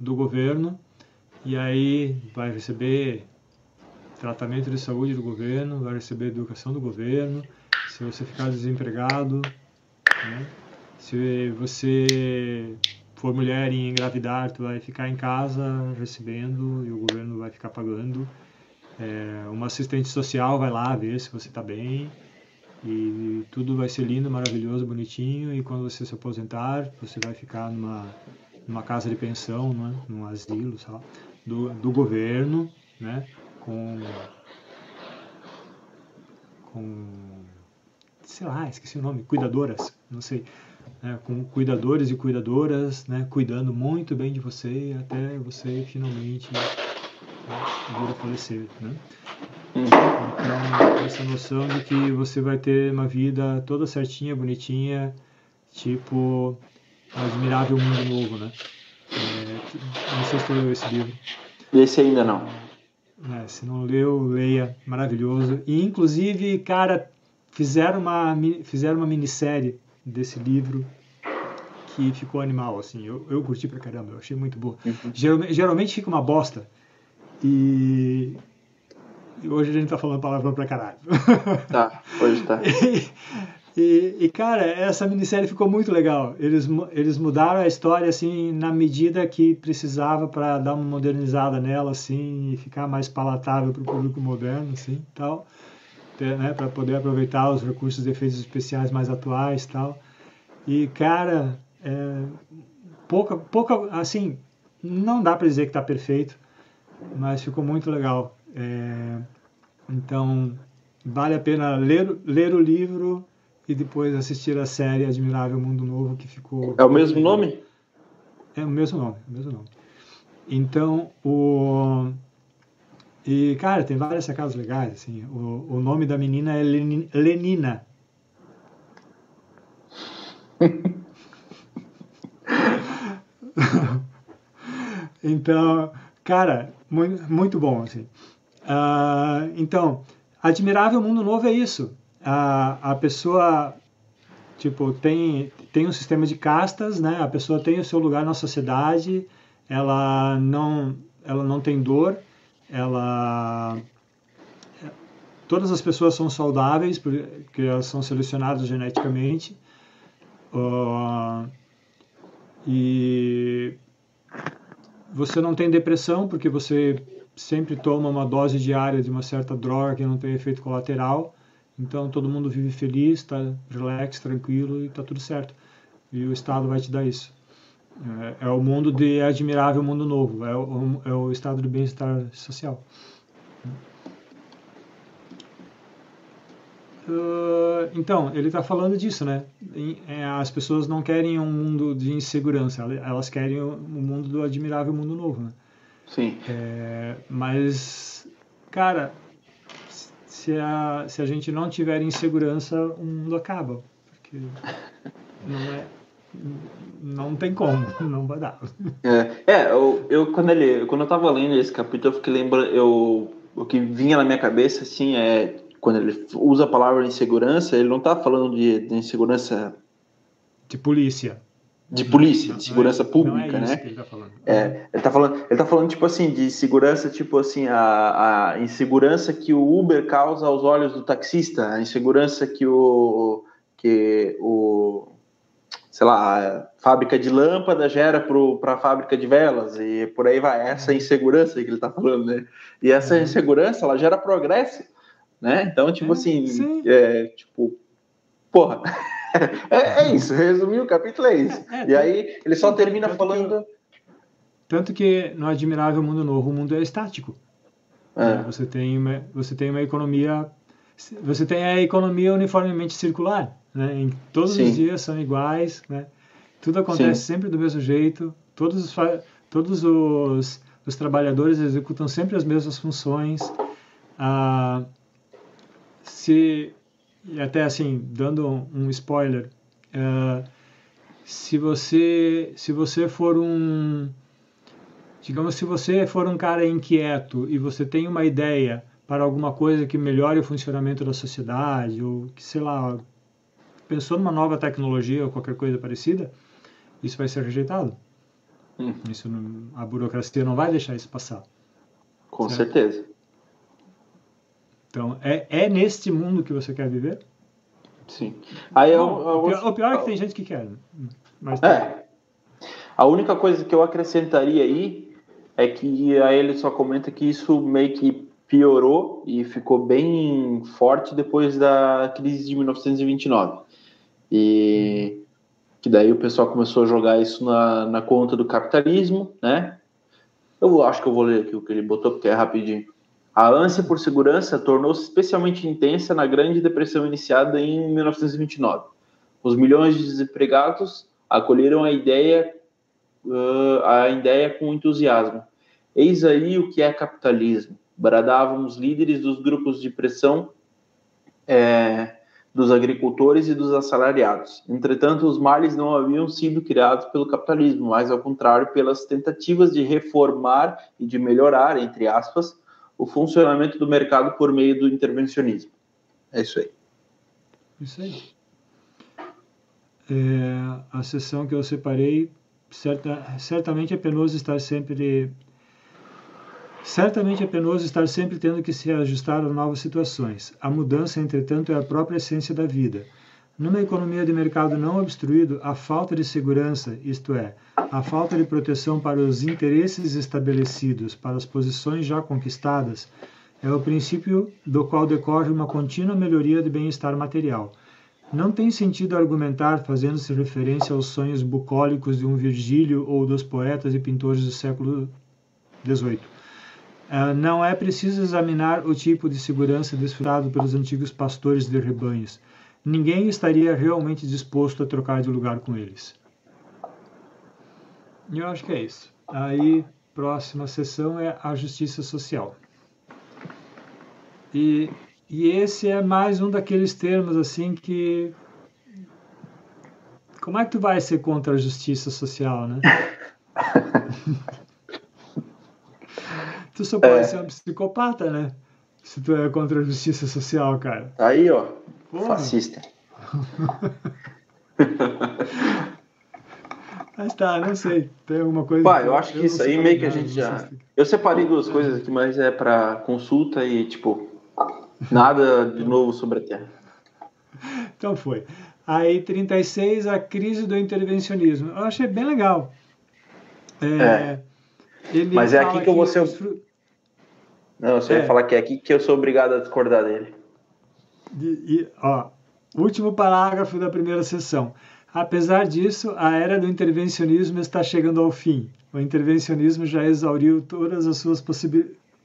do governo, e aí vai receber tratamento de saúde do governo, vai receber educação do governo, se você ficar desempregado, né? se você for mulher e engravidar, tu vai ficar em casa recebendo e o governo vai ficar pagando. É, uma assistente social vai lá ver se você está bem e tudo vai ser lindo, maravilhoso, bonitinho e quando você se aposentar, você vai ficar numa, numa casa de pensão, né? num asilo, sabe? Do, do governo, né? Com, com, sei lá, esqueci o nome, cuidadoras, não sei né, com cuidadores e cuidadoras, né, cuidando muito bem de você até você finalmente né, vir a falecer, né? Então, essa noção de que você vai ter uma vida toda certinha, bonitinha, tipo Admirável Mundo Novo, né? É, não sei se você leu esse livro. Esse ainda não. É, se não leu, leia, maravilhoso. E inclusive, cara, fizeram uma, fizeram uma minissérie desse livro que ficou animal, assim. Eu, eu curti pra caramba, eu achei muito boa. Uhum. Geralmente, geralmente fica uma bosta. E, hoje a gente tá falando palavrão pra caralho. Tá, hoje tá. [LAUGHS] E, e, e, cara, essa minissérie ficou muito legal. Eles, eles mudaram a história, assim, na medida que precisava para dar uma modernizada nela, assim, e ficar mais palatável para o público moderno, assim, tal né, para poder aproveitar os recursos de efeitos especiais mais atuais tal. E, cara, é, pouca, pouca, assim, não dá para dizer que está perfeito, mas ficou muito legal. É, então, vale a pena ler, ler o livro e depois assistir a série Admirável Mundo Novo, que ficou... É o mesmo nome? É o mesmo nome, é o mesmo nome. Então, o e, cara, tem várias sacadas legais, assim. O, o nome da menina é Lenina. [LAUGHS] então, cara, muito, muito bom, assim. Uh, então, Admirável Mundo Novo é isso. A, a pessoa, tipo, tem, tem um sistema de castas, né? A pessoa tem o seu lugar na sociedade, ela não, ela não tem dor, ela todas as pessoas são saudáveis porque elas são selecionadas geneticamente. Uh, e você não tem depressão porque você sempre toma uma dose diária de uma certa droga que não tem efeito colateral. Então todo mundo vive feliz está relax tranquilo e está tudo certo. E o estado vai te dar isso é, é, o mundo de admirável mundo novo, é o, é o estado de bem-estar social. Uh, então, ele está falando disso, né? É, as pessoas não querem um mundo de insegurança, elas querem o mundo do admirável mundo novo, né? Sim. É, mas, cara, se a, se a gente não tiver insegurança, o mundo acaba. Porque não é. Não tem como, [LAUGHS] não vai dar. É, é eu, eu, quando, ele, quando eu tava lendo esse capítulo, eu fiquei lembrando, eu, o que vinha na minha cabeça, assim, é quando ele usa a palavra insegurança, ele não está falando de, de, insegurança de polícia. De polícia, de segurança pública, não é né? Que ele tá falando. É, ele está falando, ele tá falando tipo assim de segurança, tipo assim a, a insegurança que o Uber causa aos olhos do taxista, a insegurança que o que o sei lá, a fábrica de lâmpada gera para a fábrica de velas e por aí vai essa insegurança que ele está falando, né? E essa uhum. insegurança ela gera progresso né? Então, tipo é, assim, é, tipo, porra, [LAUGHS] é, é, isso, resumir o capítulo é isso. É, é, e aí ele só termina tanto falando. Que, tanto que no Admirável Mundo Novo, o mundo é estático. É. Né? Você, tem uma, você tem uma economia. Você tem a economia uniformemente circular. Né? Em, todos Sim. os dias são iguais, né? tudo acontece Sim. sempre do mesmo jeito, todos os, todos os, os trabalhadores executam sempre as mesmas funções. Ah, se e até assim dando um, spoiler uh, se você se você for um digamos se você for um cara inquieto e você tem uma ideia para alguma coisa que melhore o funcionamento da sociedade ou que sei lá pensou numa nova tecnologia ou qualquer coisa parecida isso vai ser rejeitado hum. isso não, a burocracia não vai deixar isso passar com certo? certeza então, é, é neste mundo que você quer viver? Sim. Aí eu, eu, o, pior, o pior é que tem gente que quer. Né? Mas é. A única coisa que eu acrescentaria aí é que aí ele só comenta que isso meio que piorou e ficou bem forte depois da crise de 1929. E que daí o pessoal começou a jogar isso na, na conta do capitalismo, né? Eu acho que eu vou ler aqui o que ele botou, porque é rapidinho. A ânsia por segurança tornou-se especialmente intensa na Grande Depressão iniciada em 1929. Os milhões de desempregados acolheram a ideia, uh, a ideia com entusiasmo. Eis aí o que é capitalismo, bradavam os líderes dos grupos de pressão é, dos agricultores e dos assalariados. Entretanto, os males não haviam sido criados pelo capitalismo, mas ao contrário, pelas tentativas de reformar e de melhorar, entre aspas, o funcionamento do mercado por meio do intervencionismo. É isso aí. Isso aí. É, a sessão que eu separei, certa, certamente é penoso estar sempre Certamente é penoso estar sempre tendo que se ajustar a novas situações. A mudança, entretanto, é a própria essência da vida. Numa economia de mercado não obstruído, a falta de segurança, isto é, a falta de proteção para os interesses estabelecidos, para as posições já conquistadas, é o princípio do qual decorre uma contínua melhoria de bem-estar material. Não tem sentido argumentar fazendo-se referência aos sonhos bucólicos de um Virgílio ou dos poetas e pintores do século XVIII. Uh, não é preciso examinar o tipo de segurança desfrutado pelos antigos pastores de rebanhos ninguém estaria realmente disposto a trocar de lugar com eles. E eu acho que é isso. Aí, próxima sessão é a justiça social. E, e esse é mais um daqueles termos assim que. Como é que tu vai ser contra a justiça social, né? [LAUGHS] tu só pode é. ser um psicopata, né? Se tu é contra a justiça social, cara. Aí, ó. Porra. Fascista. [LAUGHS] mas tá, não sei. Tem alguma coisa. Pai, eu acho que eu isso aí meio que a gente já. Eu separei duas coisas aqui, mas é para consulta e, tipo, nada de novo sobre a Terra. Então foi. Aí, 36, a crise do intervencionismo. Eu achei bem legal. É, é. Mas é aqui que eu vou ser. Não, você é. ia falar que é aqui que eu sou obrigado a discordar dele. E, ó, último parágrafo da primeira sessão. Apesar disso, a era do intervencionismo está chegando ao fim. O intervencionismo já exauriu todas as suas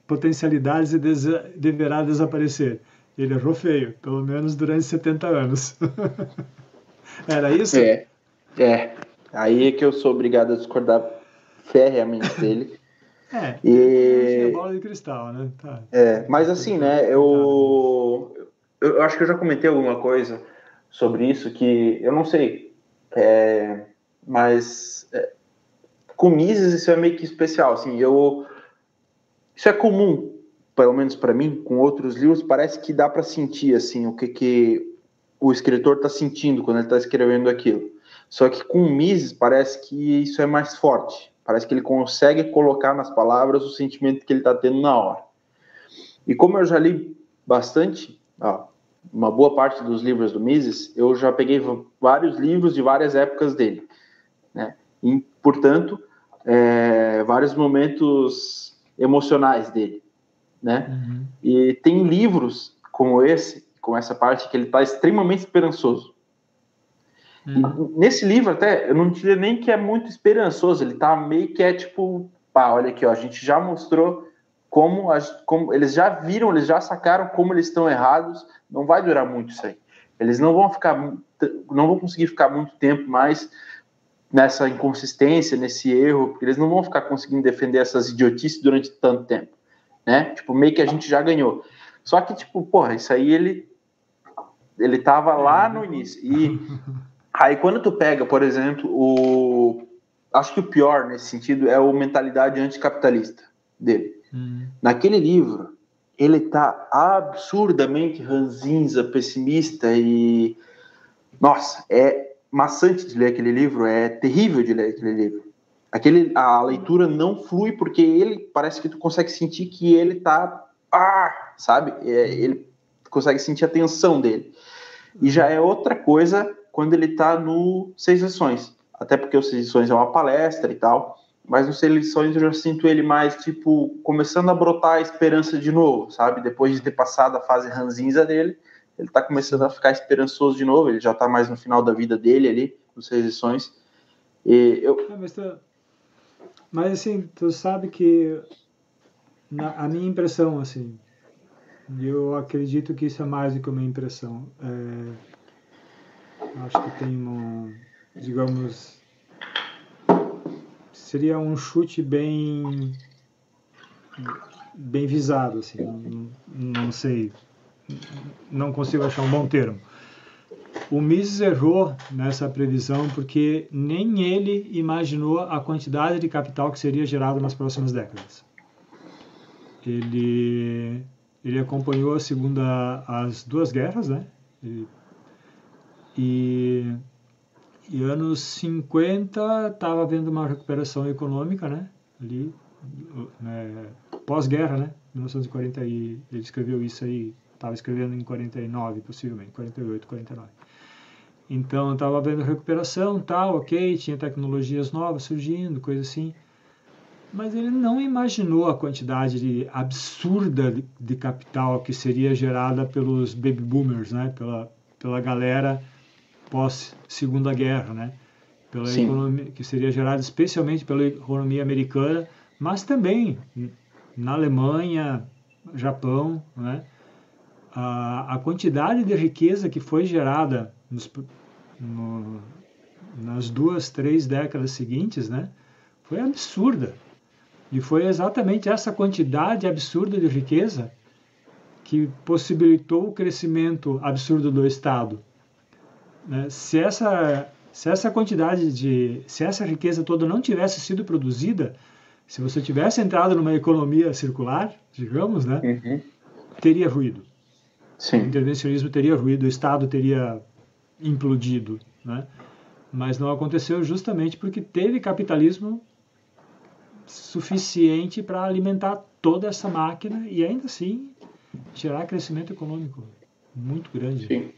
potencialidades e des deverá desaparecer. Ele errou feio, pelo menos durante 70 anos. [LAUGHS] Era isso? É. É. Aí é que eu sou obrigado a discordar ferreamente dele. [LAUGHS] É, e... bola de cristal, né? Tá. É, mas assim, né, eu, eu acho que eu já comentei alguma coisa sobre isso que eu não sei, é, mas é, com Mises isso é meio que especial, assim, eu isso é comum, pelo menos para mim, com outros livros, parece que dá para sentir assim o que que o escritor está sentindo quando ele está escrevendo aquilo. Só que com Mises parece que isso é mais forte. Parece que ele consegue colocar nas palavras o sentimento que ele está tendo na hora. E como eu já li bastante, ó, uma boa parte dos livros do Mises, eu já peguei vários livros de várias épocas dele, né? E, portanto, é, vários momentos emocionais dele, né? Uhum. E tem livros como esse, com essa parte que ele está extremamente esperançoso. Uhum. Nesse livro, até, eu não diria nem que é muito esperançoso, ele tá meio que é tipo, pá, olha aqui, ó, a gente já mostrou como, a, como eles já viram, eles já sacaram como eles estão errados, não vai durar muito isso aí. Eles não vão ficar, não vão conseguir ficar muito tempo mais nessa inconsistência, nesse erro, porque eles não vão ficar conseguindo defender essas idiotices durante tanto tempo, né? Tipo, meio que a gente já ganhou. Só que, tipo, porra, isso aí ele ele tava lá no início. E [LAUGHS] Aí quando tu pega, por exemplo, o acho que o pior nesse sentido é o mentalidade anticapitalista dele. Hum. Naquele livro, ele tá absurdamente ranzinza, pessimista e nossa, é maçante de ler aquele livro, é terrível de ler aquele livro. Aquele a leitura não flui porque ele parece que tu consegue sentir que ele tá ah, sabe? É, ele consegue sentir a tensão dele. E já é outra coisa quando ele está no Seis Lições. Até porque o Seis Lições é uma palestra e tal, mas no Seis Lições eu já sinto ele mais, tipo, começando a brotar a esperança de novo, sabe? Depois de ter passado a fase ranzinza dele, ele está começando a ficar esperançoso de novo, ele já está mais no final da vida dele ali, nos Seis Lições. E eu... É, mas, tu... mas, assim, tu sabe que na, a minha impressão, assim, eu acredito que isso é mais do que uma impressão. É Acho que tem uma, digamos, seria um chute bem bem visado, assim, não, não sei, não consigo achar um bom termo. O Mises errou nessa previsão porque nem ele imaginou a quantidade de capital que seria gerado nas próximas décadas. Ele, ele acompanhou a segunda, as duas guerras, né? Ele e, e anos 50 estava havendo uma recuperação econômica, né? Ali, né, pós-guerra, né? 1940 e ele escreveu isso aí, estava escrevendo em 49, possivelmente, 48, 49. Então estava havendo recuperação, tal, ok, tinha tecnologias novas surgindo, coisa assim. Mas ele não imaginou a quantidade de, absurda de, de capital que seria gerada pelos baby boomers, né? Pela, pela galera pós Segunda Guerra, né? Pela economia, que seria gerada especialmente pela economia americana, mas também na Alemanha, Japão, né? A, a quantidade de riqueza que foi gerada nos, no, nas duas, três décadas seguintes, né? Foi absurda. E foi exatamente essa quantidade absurda de riqueza que possibilitou o crescimento absurdo do Estado. Né? Se, essa, se essa quantidade de. Se essa riqueza toda não tivesse sido produzida, se você tivesse entrado numa economia circular, digamos, né, uhum. teria ruído. Sim. O intervencionismo teria ruído, o Estado teria implodido, né? Mas não aconteceu justamente porque teve capitalismo suficiente para alimentar toda essa máquina e ainda assim gerar crescimento econômico muito grande. Sim.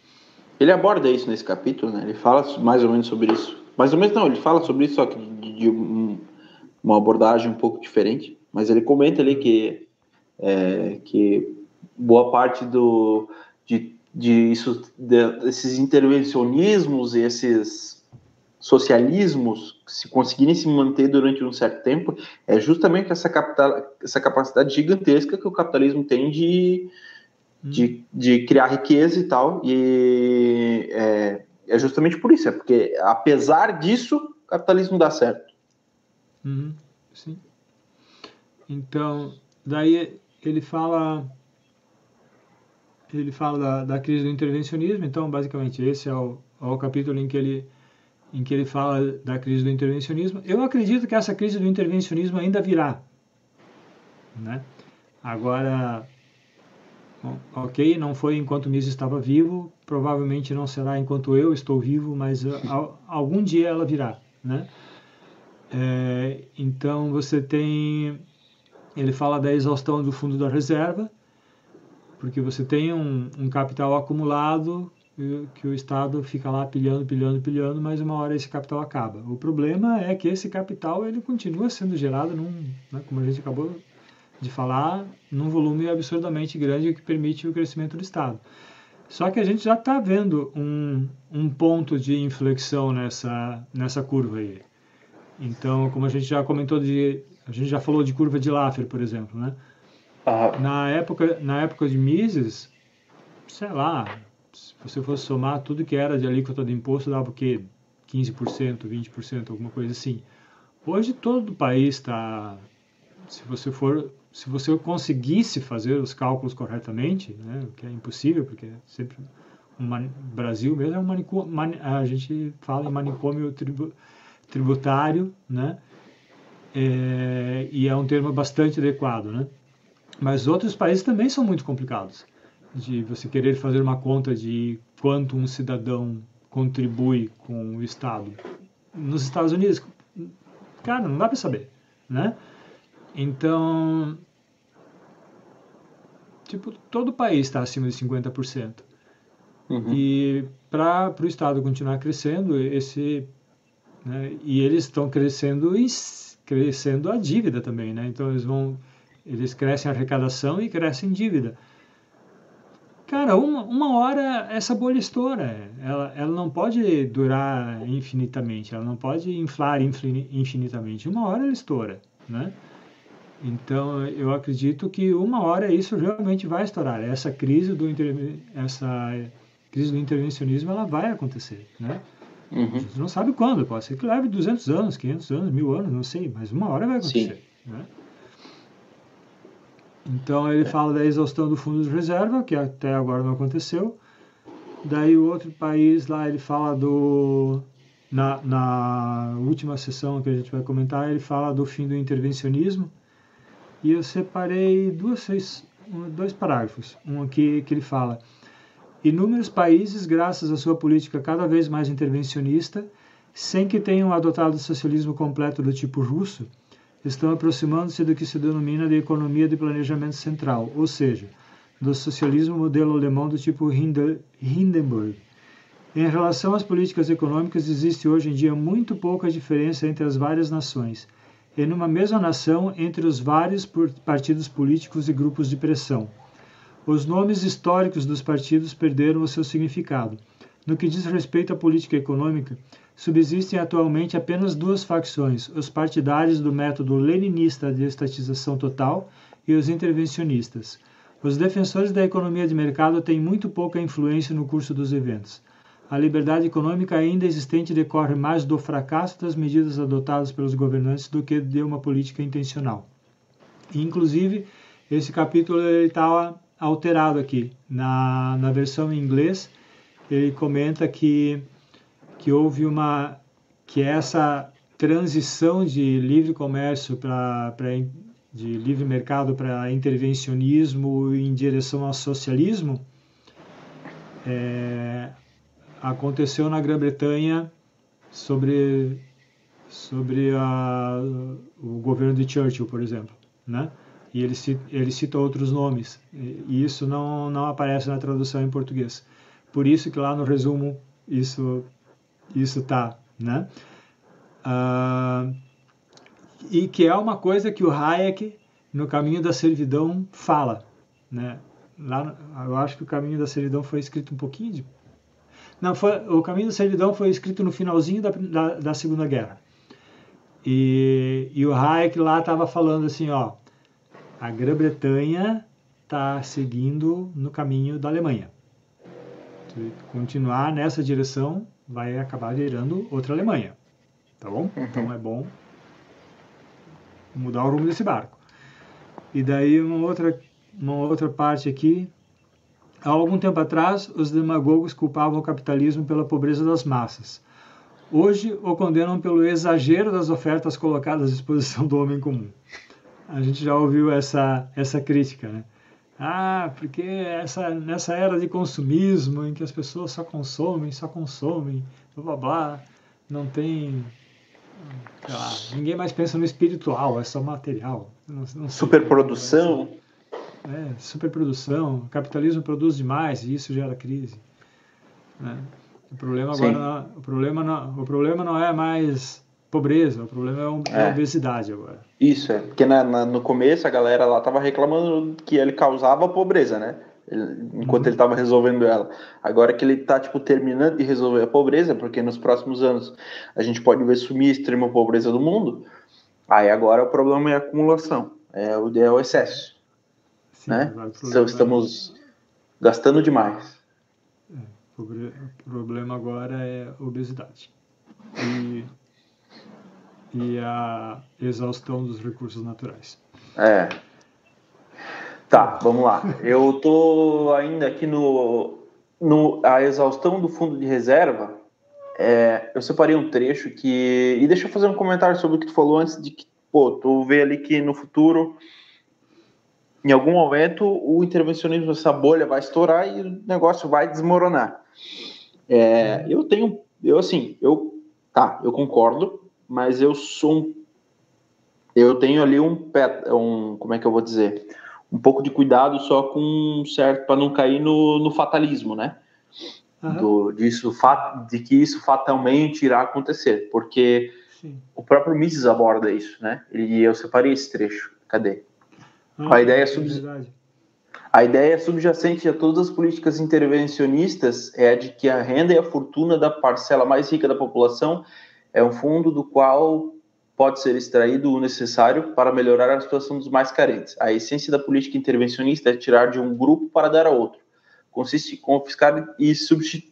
Ele aborda isso nesse capítulo, né? Ele fala mais ou menos sobre isso. Mais ou menos não, ele fala sobre isso, só que de, de um, uma abordagem um pouco diferente. Mas ele comenta ali que, é, que boa parte do, de, de isso, de, intervencionismos e esses socialismos, se conseguirem se manter durante um certo tempo, é justamente essa, capital, essa capacidade gigantesca que o capitalismo tem de, de, de criar riqueza e tal. E é, é justamente por isso, é porque apesar disso, o capitalismo dá certo. Uhum, sim. Então, daí ele fala ele fala da, da crise do intervencionismo, então basicamente esse é o, é o capítulo em que ele em que ele fala da crise do intervencionismo. Eu acredito que essa crise do intervencionismo ainda virá, né? Agora, ok, não foi enquanto Mises estava vivo, provavelmente não será enquanto eu estou vivo, mas [LAUGHS] uh, algum dia ela virá, né? É, então você tem, ele fala da exaustão do fundo da reserva, porque você tem um, um capital acumulado que o Estado fica lá pilhando, pilhando, pilhando, mas uma hora esse capital acaba. O problema é que esse capital ele continua sendo gerado, num, né, como a gente acabou de falar, num volume absurdamente grande que permite o crescimento do Estado. Só que a gente já está vendo um, um ponto de inflexão nessa, nessa curva aí. Então, como a gente já comentou, de, a gente já falou de curva de Laffer, por exemplo, né? Ah. Na, época, na época de Mises, sei lá, se você fosse somar tudo que era de alíquota de imposto, dava o quê? 15%, 20%, alguma coisa assim. Hoje todo o país está, se você for, se você conseguisse fazer os cálculos corretamente, né, o que é impossível, porque é sempre o Brasil mesmo é um manicômio, a gente fala em manicômio tribu, tributário, né, é, e é um termo bastante adequado, né. Mas outros países também são muito complicados de você querer fazer uma conta de quanto um cidadão contribui com o Estado. Nos Estados Unidos, cara, não dá para saber, né? Então, tipo, todo o país está acima de 50%. Uhum. E para o Estado continuar crescendo, esse né, e eles estão crescendo e crescendo a dívida também, né? Então eles vão eles crescem a arrecadação e crescem dívida. Cara, uma, uma hora essa bolha estoura. Ela, ela não pode durar infinitamente, ela não pode inflar infinitamente. Uma hora ela estoura, né? Então, eu acredito que uma hora isso realmente vai estourar. Essa crise do, essa crise do intervencionismo ela vai acontecer, né? Uhum. A gente não sabe quando, pode ser que leve 200 anos, 500 anos, mil anos, não sei, mas uma hora vai acontecer, né? Então ele fala da exaustão do fundo de reserva, que até agora não aconteceu. Daí o outro país lá ele fala do na, na última sessão que a gente vai comentar ele fala do fim do intervencionismo e eu separei duas seis, dois parágrafos. Um aqui que ele fala inúmeros países, graças à sua política cada vez mais intervencionista, sem que tenham adotado o socialismo completo do tipo russo, estão aproximando-se do que se denomina de economia de planejamento central, ou seja, do socialismo modelo alemão do tipo Hindenburg. Em relação às políticas econômicas, existe hoje em dia muito pouca diferença entre as várias nações, e numa mesma nação entre os vários partidos políticos e grupos de pressão. Os nomes históricos dos partidos perderam o seu significado. No que diz respeito à política econômica, subsistem atualmente apenas duas facções: os partidários do método leninista de estatização total e os intervencionistas. Os defensores da economia de mercado têm muito pouca influência no curso dos eventos. A liberdade econômica ainda existente decorre mais do fracasso das medidas adotadas pelos governantes do que de uma política intencional. Inclusive, esse capítulo está alterado aqui. Na, na versão em inglês, ele comenta que que houve uma que essa transição de livre comércio para de livre mercado para intervencionismo em direção ao socialismo é, aconteceu na Grã-Bretanha sobre sobre a, o governo de Churchill, por exemplo, né? E ele cita, ele cita outros nomes e isso não não aparece na tradução em português. Por isso que lá no resumo isso isso tá, né? Ah, e que é uma coisa que o Hayek no Caminho da Servidão fala, né? Lá, eu acho que o Caminho da Servidão foi escrito um pouquinho de não foi o Caminho da Servidão foi escrito no finalzinho da, da, da Segunda Guerra e, e o Hayek lá estava falando assim, ó, a Grã-Bretanha está seguindo no caminho da Alemanha. Se continuar nessa direção, vai acabar virando outra Alemanha. Tá bom? Uhum. Então é bom mudar o rumo desse barco. E daí uma outra, uma outra parte aqui. Há algum tempo atrás, os demagogos culpavam o capitalismo pela pobreza das massas. Hoje o condenam pelo exagero das ofertas colocadas à disposição do homem comum. A gente já ouviu essa, essa crítica, né? Ah, porque essa, nessa era de consumismo, em que as pessoas só consomem, só consomem, blá blá blá, não tem. Lá, ninguém mais pensa no espiritual, é só material. Não, não Superprodução. É, superprodução. Capitalismo produz demais e isso gera crise. Né? O problema agora, não, o problema não, o problema não é mais pobreza, o problema é, é. obesidade agora. Isso, é. Porque na, na, no começo a galera lá tava reclamando que ele causava pobreza, né? Ele, enquanto uhum. ele estava resolvendo ela. Agora que ele está tipo, terminando de resolver a pobreza, porque nos próximos anos a gente pode ver sumir a extrema pobreza do mundo, aí agora o problema é a acumulação, é o, é o excesso. Sim, né? Então, estamos gastando demais. É, o problema agora é obesidade. E e a exaustão dos recursos naturais. É. Tá, vamos lá. Eu tô ainda aqui no, no a exaustão do fundo de reserva. É, eu separei um trecho que e deixa eu fazer um comentário sobre o que tu falou antes de que pô, tu vê ali que no futuro em algum momento o intervencionismo essa bolha vai estourar e o negócio vai desmoronar. É, eu tenho, eu assim, eu tá, eu concordo mas eu sou um, eu tenho ali um pé, um, como é que eu vou dizer, um pouco de cuidado só com certo para não cair no, no fatalismo, né? Uhum. Do, disso, de que isso fatalmente irá acontecer, porque Sim. o próprio Mises aborda isso, né? E eu separei esse trecho. Cadê? Ah, a ideia é sub... A ideia subjacente a todas as políticas intervencionistas é a de que a renda e a fortuna da parcela mais rica da população é um fundo do qual pode ser extraído o necessário para melhorar a situação dos mais carentes. A essência da política intervencionista é tirar de um grupo para dar a outro. Consiste em confiscar e,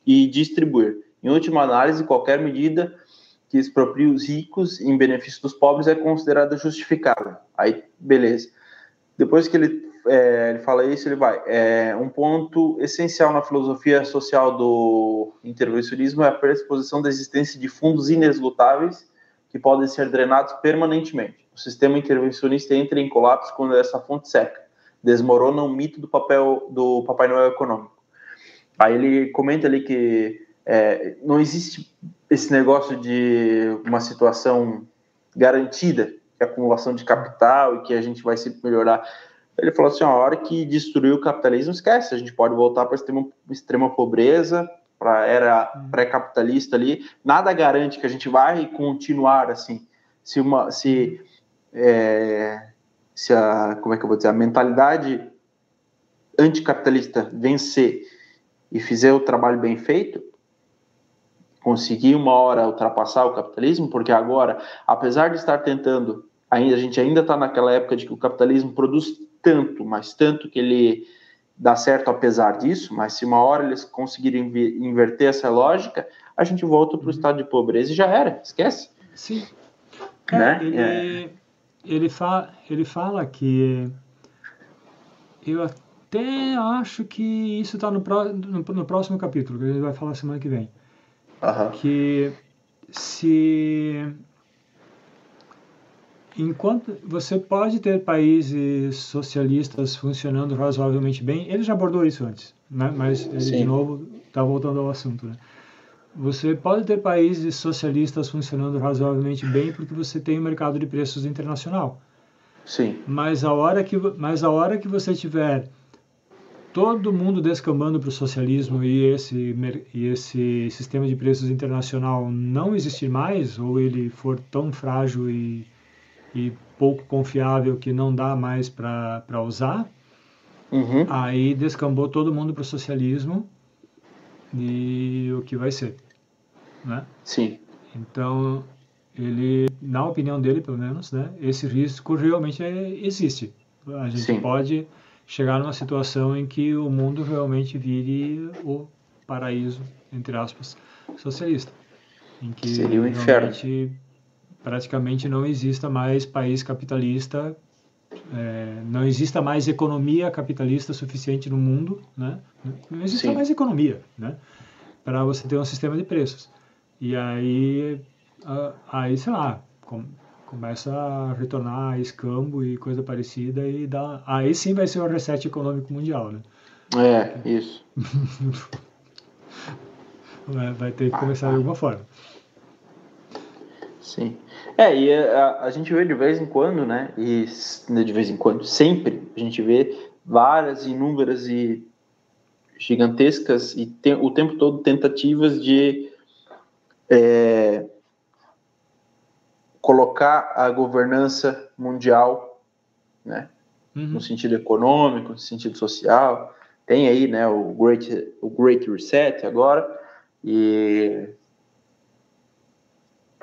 e distribuir. Em última análise, qualquer medida que exproprie os ricos em benefício dos pobres é considerada justificável. Aí, beleza. Depois que ele, é, ele fala isso, ele vai. É, um ponto essencial na filosofia social do intervencionismo é a pressuposição da existência de fundos inesgotáveis que podem ser drenados permanentemente. O sistema intervencionista entra em colapso quando essa fonte seca. Desmorona o mito do papel do Papai Noel econômico. Aí ele comenta ali que é, não existe esse negócio de uma situação garantida que acumulação de capital e que a gente vai sempre melhorar. Ele falou assim: a hora que destruiu o capitalismo, esquece, a gente pode voltar para extrema, extrema pobreza, para era hum. pré-capitalista ali. Nada garante que a gente vai continuar assim. Se uma, se, é, se a, como é que eu vou dizer, a mentalidade anticapitalista vencer e fizer o trabalho bem feito, conseguir uma hora ultrapassar o capitalismo, porque agora, apesar de estar tentando, ainda a gente ainda está naquela época de que o capitalismo produz tanto, mas tanto que ele dá certo apesar disso, mas se uma hora eles conseguirem inverter essa lógica, a gente volta para o uhum. estado de pobreza e já era, esquece. Sim. Né? É, ele, é... ele, fa ele fala que eu até acho que isso está no, no, no próximo capítulo, que a gente vai falar semana que vem. Que se enquanto você pode ter países socialistas funcionando razoavelmente bem, ele já abordou isso antes, né? mas ele Sim. de novo está voltando ao assunto. Né? Você pode ter países socialistas funcionando razoavelmente bem porque você tem um mercado de preços internacional. Sim. Mas a hora que, mas a hora que você tiver todo mundo descambando para o socialismo e esse, e esse sistema de preços internacional não existir mais, ou ele for tão frágil e, e pouco confiável que não dá mais para usar, uhum. aí descambou todo mundo para o socialismo e o que vai ser, né? Sim. Então, ele, na opinião dele, pelo menos, né, esse risco realmente é, existe. A gente Sim. pode chegar numa situação em que o mundo realmente vire o paraíso, entre aspas, socialista. Em que Seria um inferno. Praticamente não exista mais país capitalista, é, não exista mais economia capitalista suficiente no mundo, né? não existe mais economia, né? para você ter um sistema de preços. E aí, aí sei lá, começa a retornar escambo e coisa parecida e dá, aí sim vai ser o reset econômico mundial, né? É, isso. [LAUGHS] vai ter que começar de alguma forma. Sim. É, e a, a, gente vê de vez em quando, né? E de vez em quando, sempre, a gente vê várias, inúmeras e gigantescas e tem, o tempo todo tentativas de é, colocar a governança mundial, né? Uhum. No sentido econômico, no sentido social. Tem aí, né, o Great, o Great Reset agora, e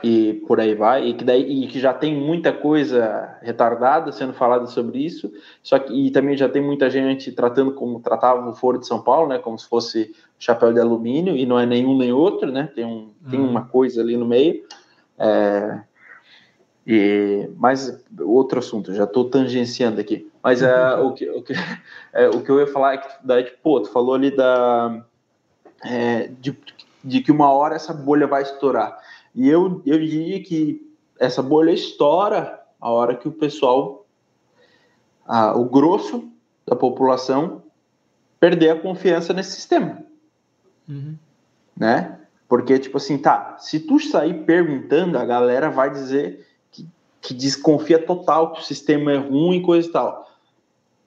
e por aí vai, e que, daí, e que já tem muita coisa retardada sendo falada sobre isso, só que e também já tem muita gente tratando como tratava o Foro de São Paulo, né, como se fosse chapéu de alumínio, e não é nenhum nem outro, né, tem, um, uhum. tem uma coisa ali no meio. É, e, mas outro assunto, já estou tangenciando aqui. Mas é, o, que, o, que, [LAUGHS] é, o que eu ia falar é que daí, tipo, pô, tu falou ali da, é, de, de que uma hora essa bolha vai estourar. E eu, eu diria que essa bolha estoura a hora que o pessoal, o grosso da população, perder a confiança nesse sistema. Uhum. Né? Porque, tipo assim, tá, se tu sair perguntando, a galera vai dizer que, que desconfia total que o sistema é ruim e coisa e tal.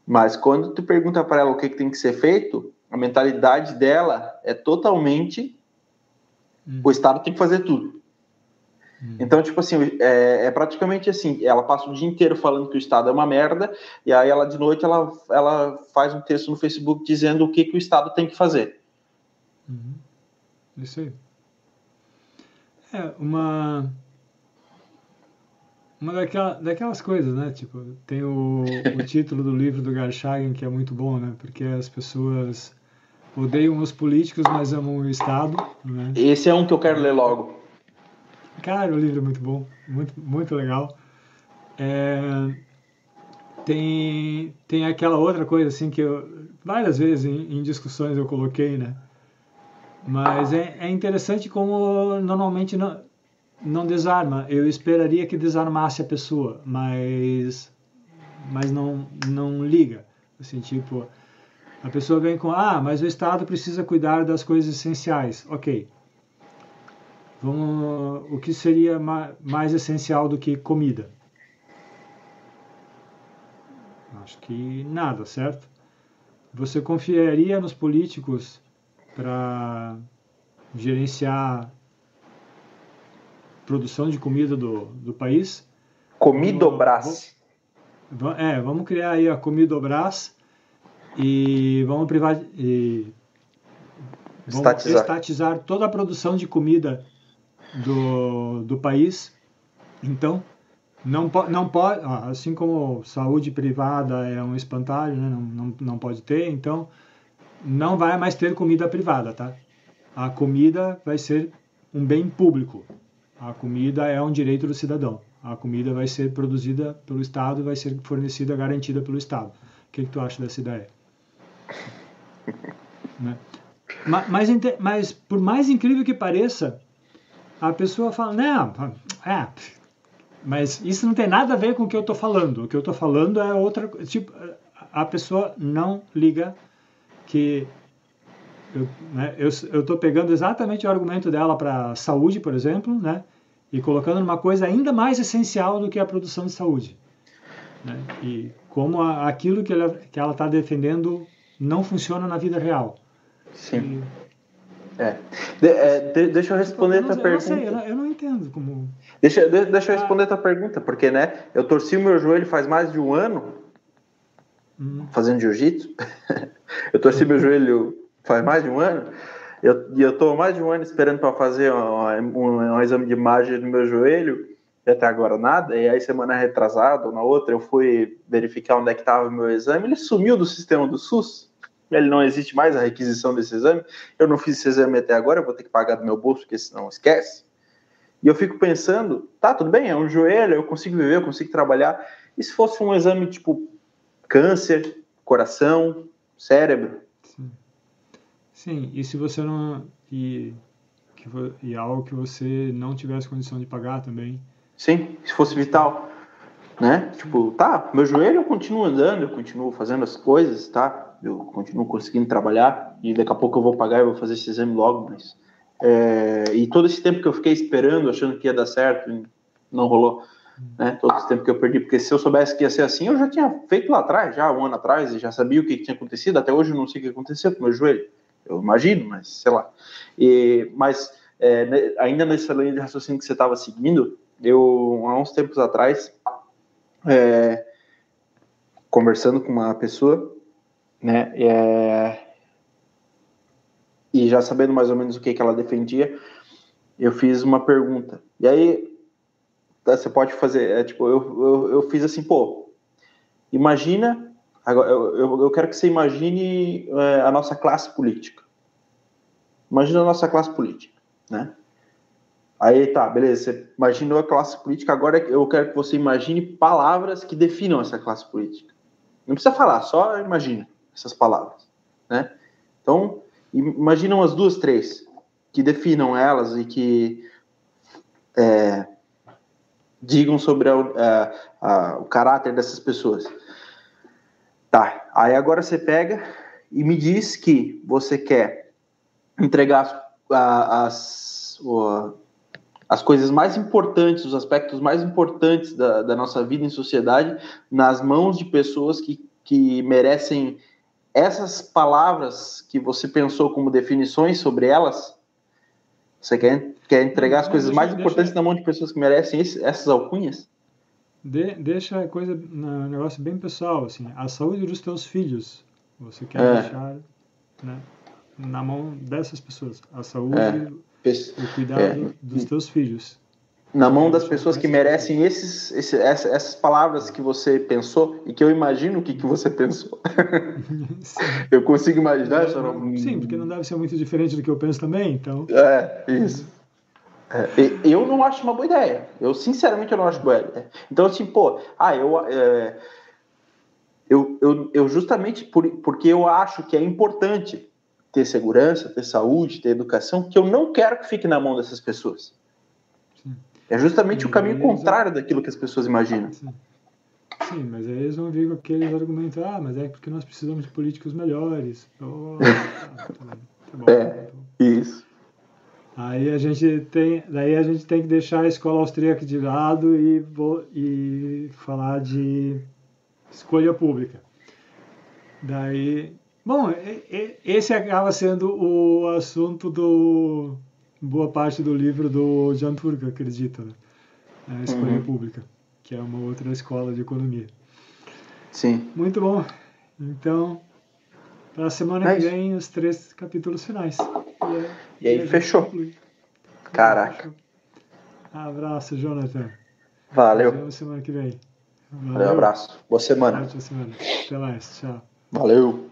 Mas quando tu pergunta para ela o que, que tem que ser feito, a mentalidade dela é totalmente uhum. o Estado tem que fazer tudo. Hum. Então, tipo assim, é, é, praticamente assim, ela passa o dia inteiro falando que o Estado é uma merda, e aí ela de noite ela, ela faz um texto no Facebook dizendo o que, que o Estado tem que fazer. Uhum. Isso aí. É, uma... Uma daquela, daquelas coisas, né? Tipo, tem o, o [LAUGHS] título do livro do Garchagen que é muito bom, né? Porque as pessoas odeiam os políticos, mas amam o Estado. Né? Esse é um que eu quero ler logo. Cara, o livro é muito bom, muito, muito legal. É, tem, tem aquela outra coisa assim que eu, várias vezes em, em discussões eu coloquei, né? Mas é, é interessante como normalmente não, não desarma. Eu esperaria que desarmasse a pessoa, mas, mas não, não liga. Assim, tipo, a pessoa vem com, ah, mas o Estado precisa cuidar das coisas essenciais. Ok, Vamos, o que seria mais essencial do que comida? Acho que nada, certo? Você confiaria nos políticos para gerenciar produção de comida do, do país? Comidobras. É, vamos criar aí a Comidobras e vamos privar e vamos estatizar. estatizar toda a produção de comida do, do país. Então, não, po, não pode, assim como saúde privada é um espantalho, né? não, não, não pode ter, então não vai mais ter comida privada, tá? A comida vai ser um bem público. A comida é um direito do cidadão. A comida vai ser produzida pelo Estado, vai ser fornecida, garantida pelo Estado. O que, que tu acha dessa ideia? [LAUGHS] né? mas, mas, mas, por mais incrível que pareça, a pessoa fala, não, é, mas isso não tem nada a ver com o que eu estou falando. O que eu estou falando é outra tipo a pessoa não liga que eu né, estou pegando exatamente o argumento dela para saúde, por exemplo, né, e colocando numa coisa ainda mais essencial do que a produção de saúde. Né, e como a, aquilo que ela que ela está defendendo não funciona na vida real. Sim. E, é. De, é de, deixa eu responder a tua pergunta. Sei, eu, não, eu não entendo como. Deixa, de, deixa eu ah. responder a tua pergunta, porque né, eu torci o meu joelho faz mais de um ano hum. fazendo jiu-jitsu. [LAUGHS] eu torci meu joelho faz mais de um ano. E eu, eu tô mais de um ano esperando para fazer um, um, um, exame de imagem do meu joelho. e até agora nada. E aí, semana retrasada ou na outra, eu fui verificar onde é que estava o meu exame. Ele sumiu do sistema do SUS. Ele não existe mais a requisição desse exame. Eu não fiz esse exame até agora, eu vou ter que pagar do meu bolso, porque senão esquece. E eu fico pensando, tá, tudo bem, é um joelho, eu consigo viver, eu consigo trabalhar. E se fosse um exame tipo câncer, coração, cérebro? Sim. Sim, e se você não. E, que, e algo que você não tivesse condição de pagar também. Sim, se fosse vital. Né? Tipo, tá, meu joelho eu continuo andando, eu continuo fazendo as coisas, tá? Eu continuo conseguindo trabalhar e daqui a pouco eu vou pagar e vou fazer esse exame logo, mas. É, e todo esse tempo que eu fiquei esperando, achando que ia dar certo, não rolou. Né? Todo esse tempo que eu perdi, porque se eu soubesse que ia ser assim, eu já tinha feito lá atrás, já um ano atrás, e já sabia o que, tinha acontecido. Até hoje eu não sei o que aconteceu com meu joelho eu imagino, mas sei lá. E, mas é, ainda nessa linha de raciocínio que você estava seguindo, eu há uns tempos atrás, é, conversando com uma pessoa, né, é, e já sabendo mais ou menos o que, que ela defendia, eu fiz uma pergunta. E aí você pode fazer, é, tipo, eu, eu, eu fiz assim, pô, imagina Agora, eu, eu, eu quero que você imagine é, a nossa classe política. Imagina a nossa classe política, né? Aí tá, beleza, você imaginou a classe política, agora eu quero que você imagine palavras que definam essa classe política. Não precisa falar, só imagina essas palavras, né? Então, imagina umas duas, três que definam elas e que é, digam sobre a, a, a, o caráter dessas pessoas. Tá, aí agora você pega e me diz que você quer entregar as, as, as coisas mais importantes, os aspectos mais importantes da, da nossa vida em sociedade nas mãos de pessoas que, que merecem essas palavras que você pensou como definições sobre elas. Você quer, quer entregar as coisas mais importantes na mão de pessoas que merecem esse, essas alcunhas? De, deixa a coisa, um negócio bem pessoal, assim, a saúde dos teus filhos, você quer é. deixar né, na mão dessas pessoas, a saúde é. o cuidado é. dos teus filhos. Na mão das pessoas que merecem esses, esses, essas palavras que você pensou e que eu imagino o que, que você pensou. [LAUGHS] [LAUGHS] eu consigo imaginar, não... Sim, porque não deve ser muito diferente do que eu penso também, então. É, isso. É, eu não acho uma boa ideia. Eu, sinceramente, eu não acho boa ideia. Então, assim, pô, ah, eu, é, eu, eu, eu justamente por, porque eu acho que é importante ter segurança, ter saúde, ter educação, que eu não quero que fique na mão dessas pessoas. É justamente o caminho contrário daquilo que as pessoas imaginam. Sim. Sim, mas aí eles vão vir com aqueles argumentos, ah, mas é porque nós precisamos de políticos melhores. [LAUGHS] Oh, tá bom, é, isso. Aí a gente tem, daí a gente tem que deixar a escola austríaca de lado e, e falar de escolha pública. Daí, bom, esse acaba sendo o assunto do boa parte do livro do John Turk, acredito, né? A escolha uhum. pública, que é uma outra escola de economia. Sim. Muito bom. Então, para a semana é que vem, os três capítulos finais. E, aí, fechou. Caraca. Abraço, Jonathan. Valeu. Vemos semana que vem. Valeu, Valeu abraço. Boa semana. Boa semana. Até mais. Tchau. Valeu.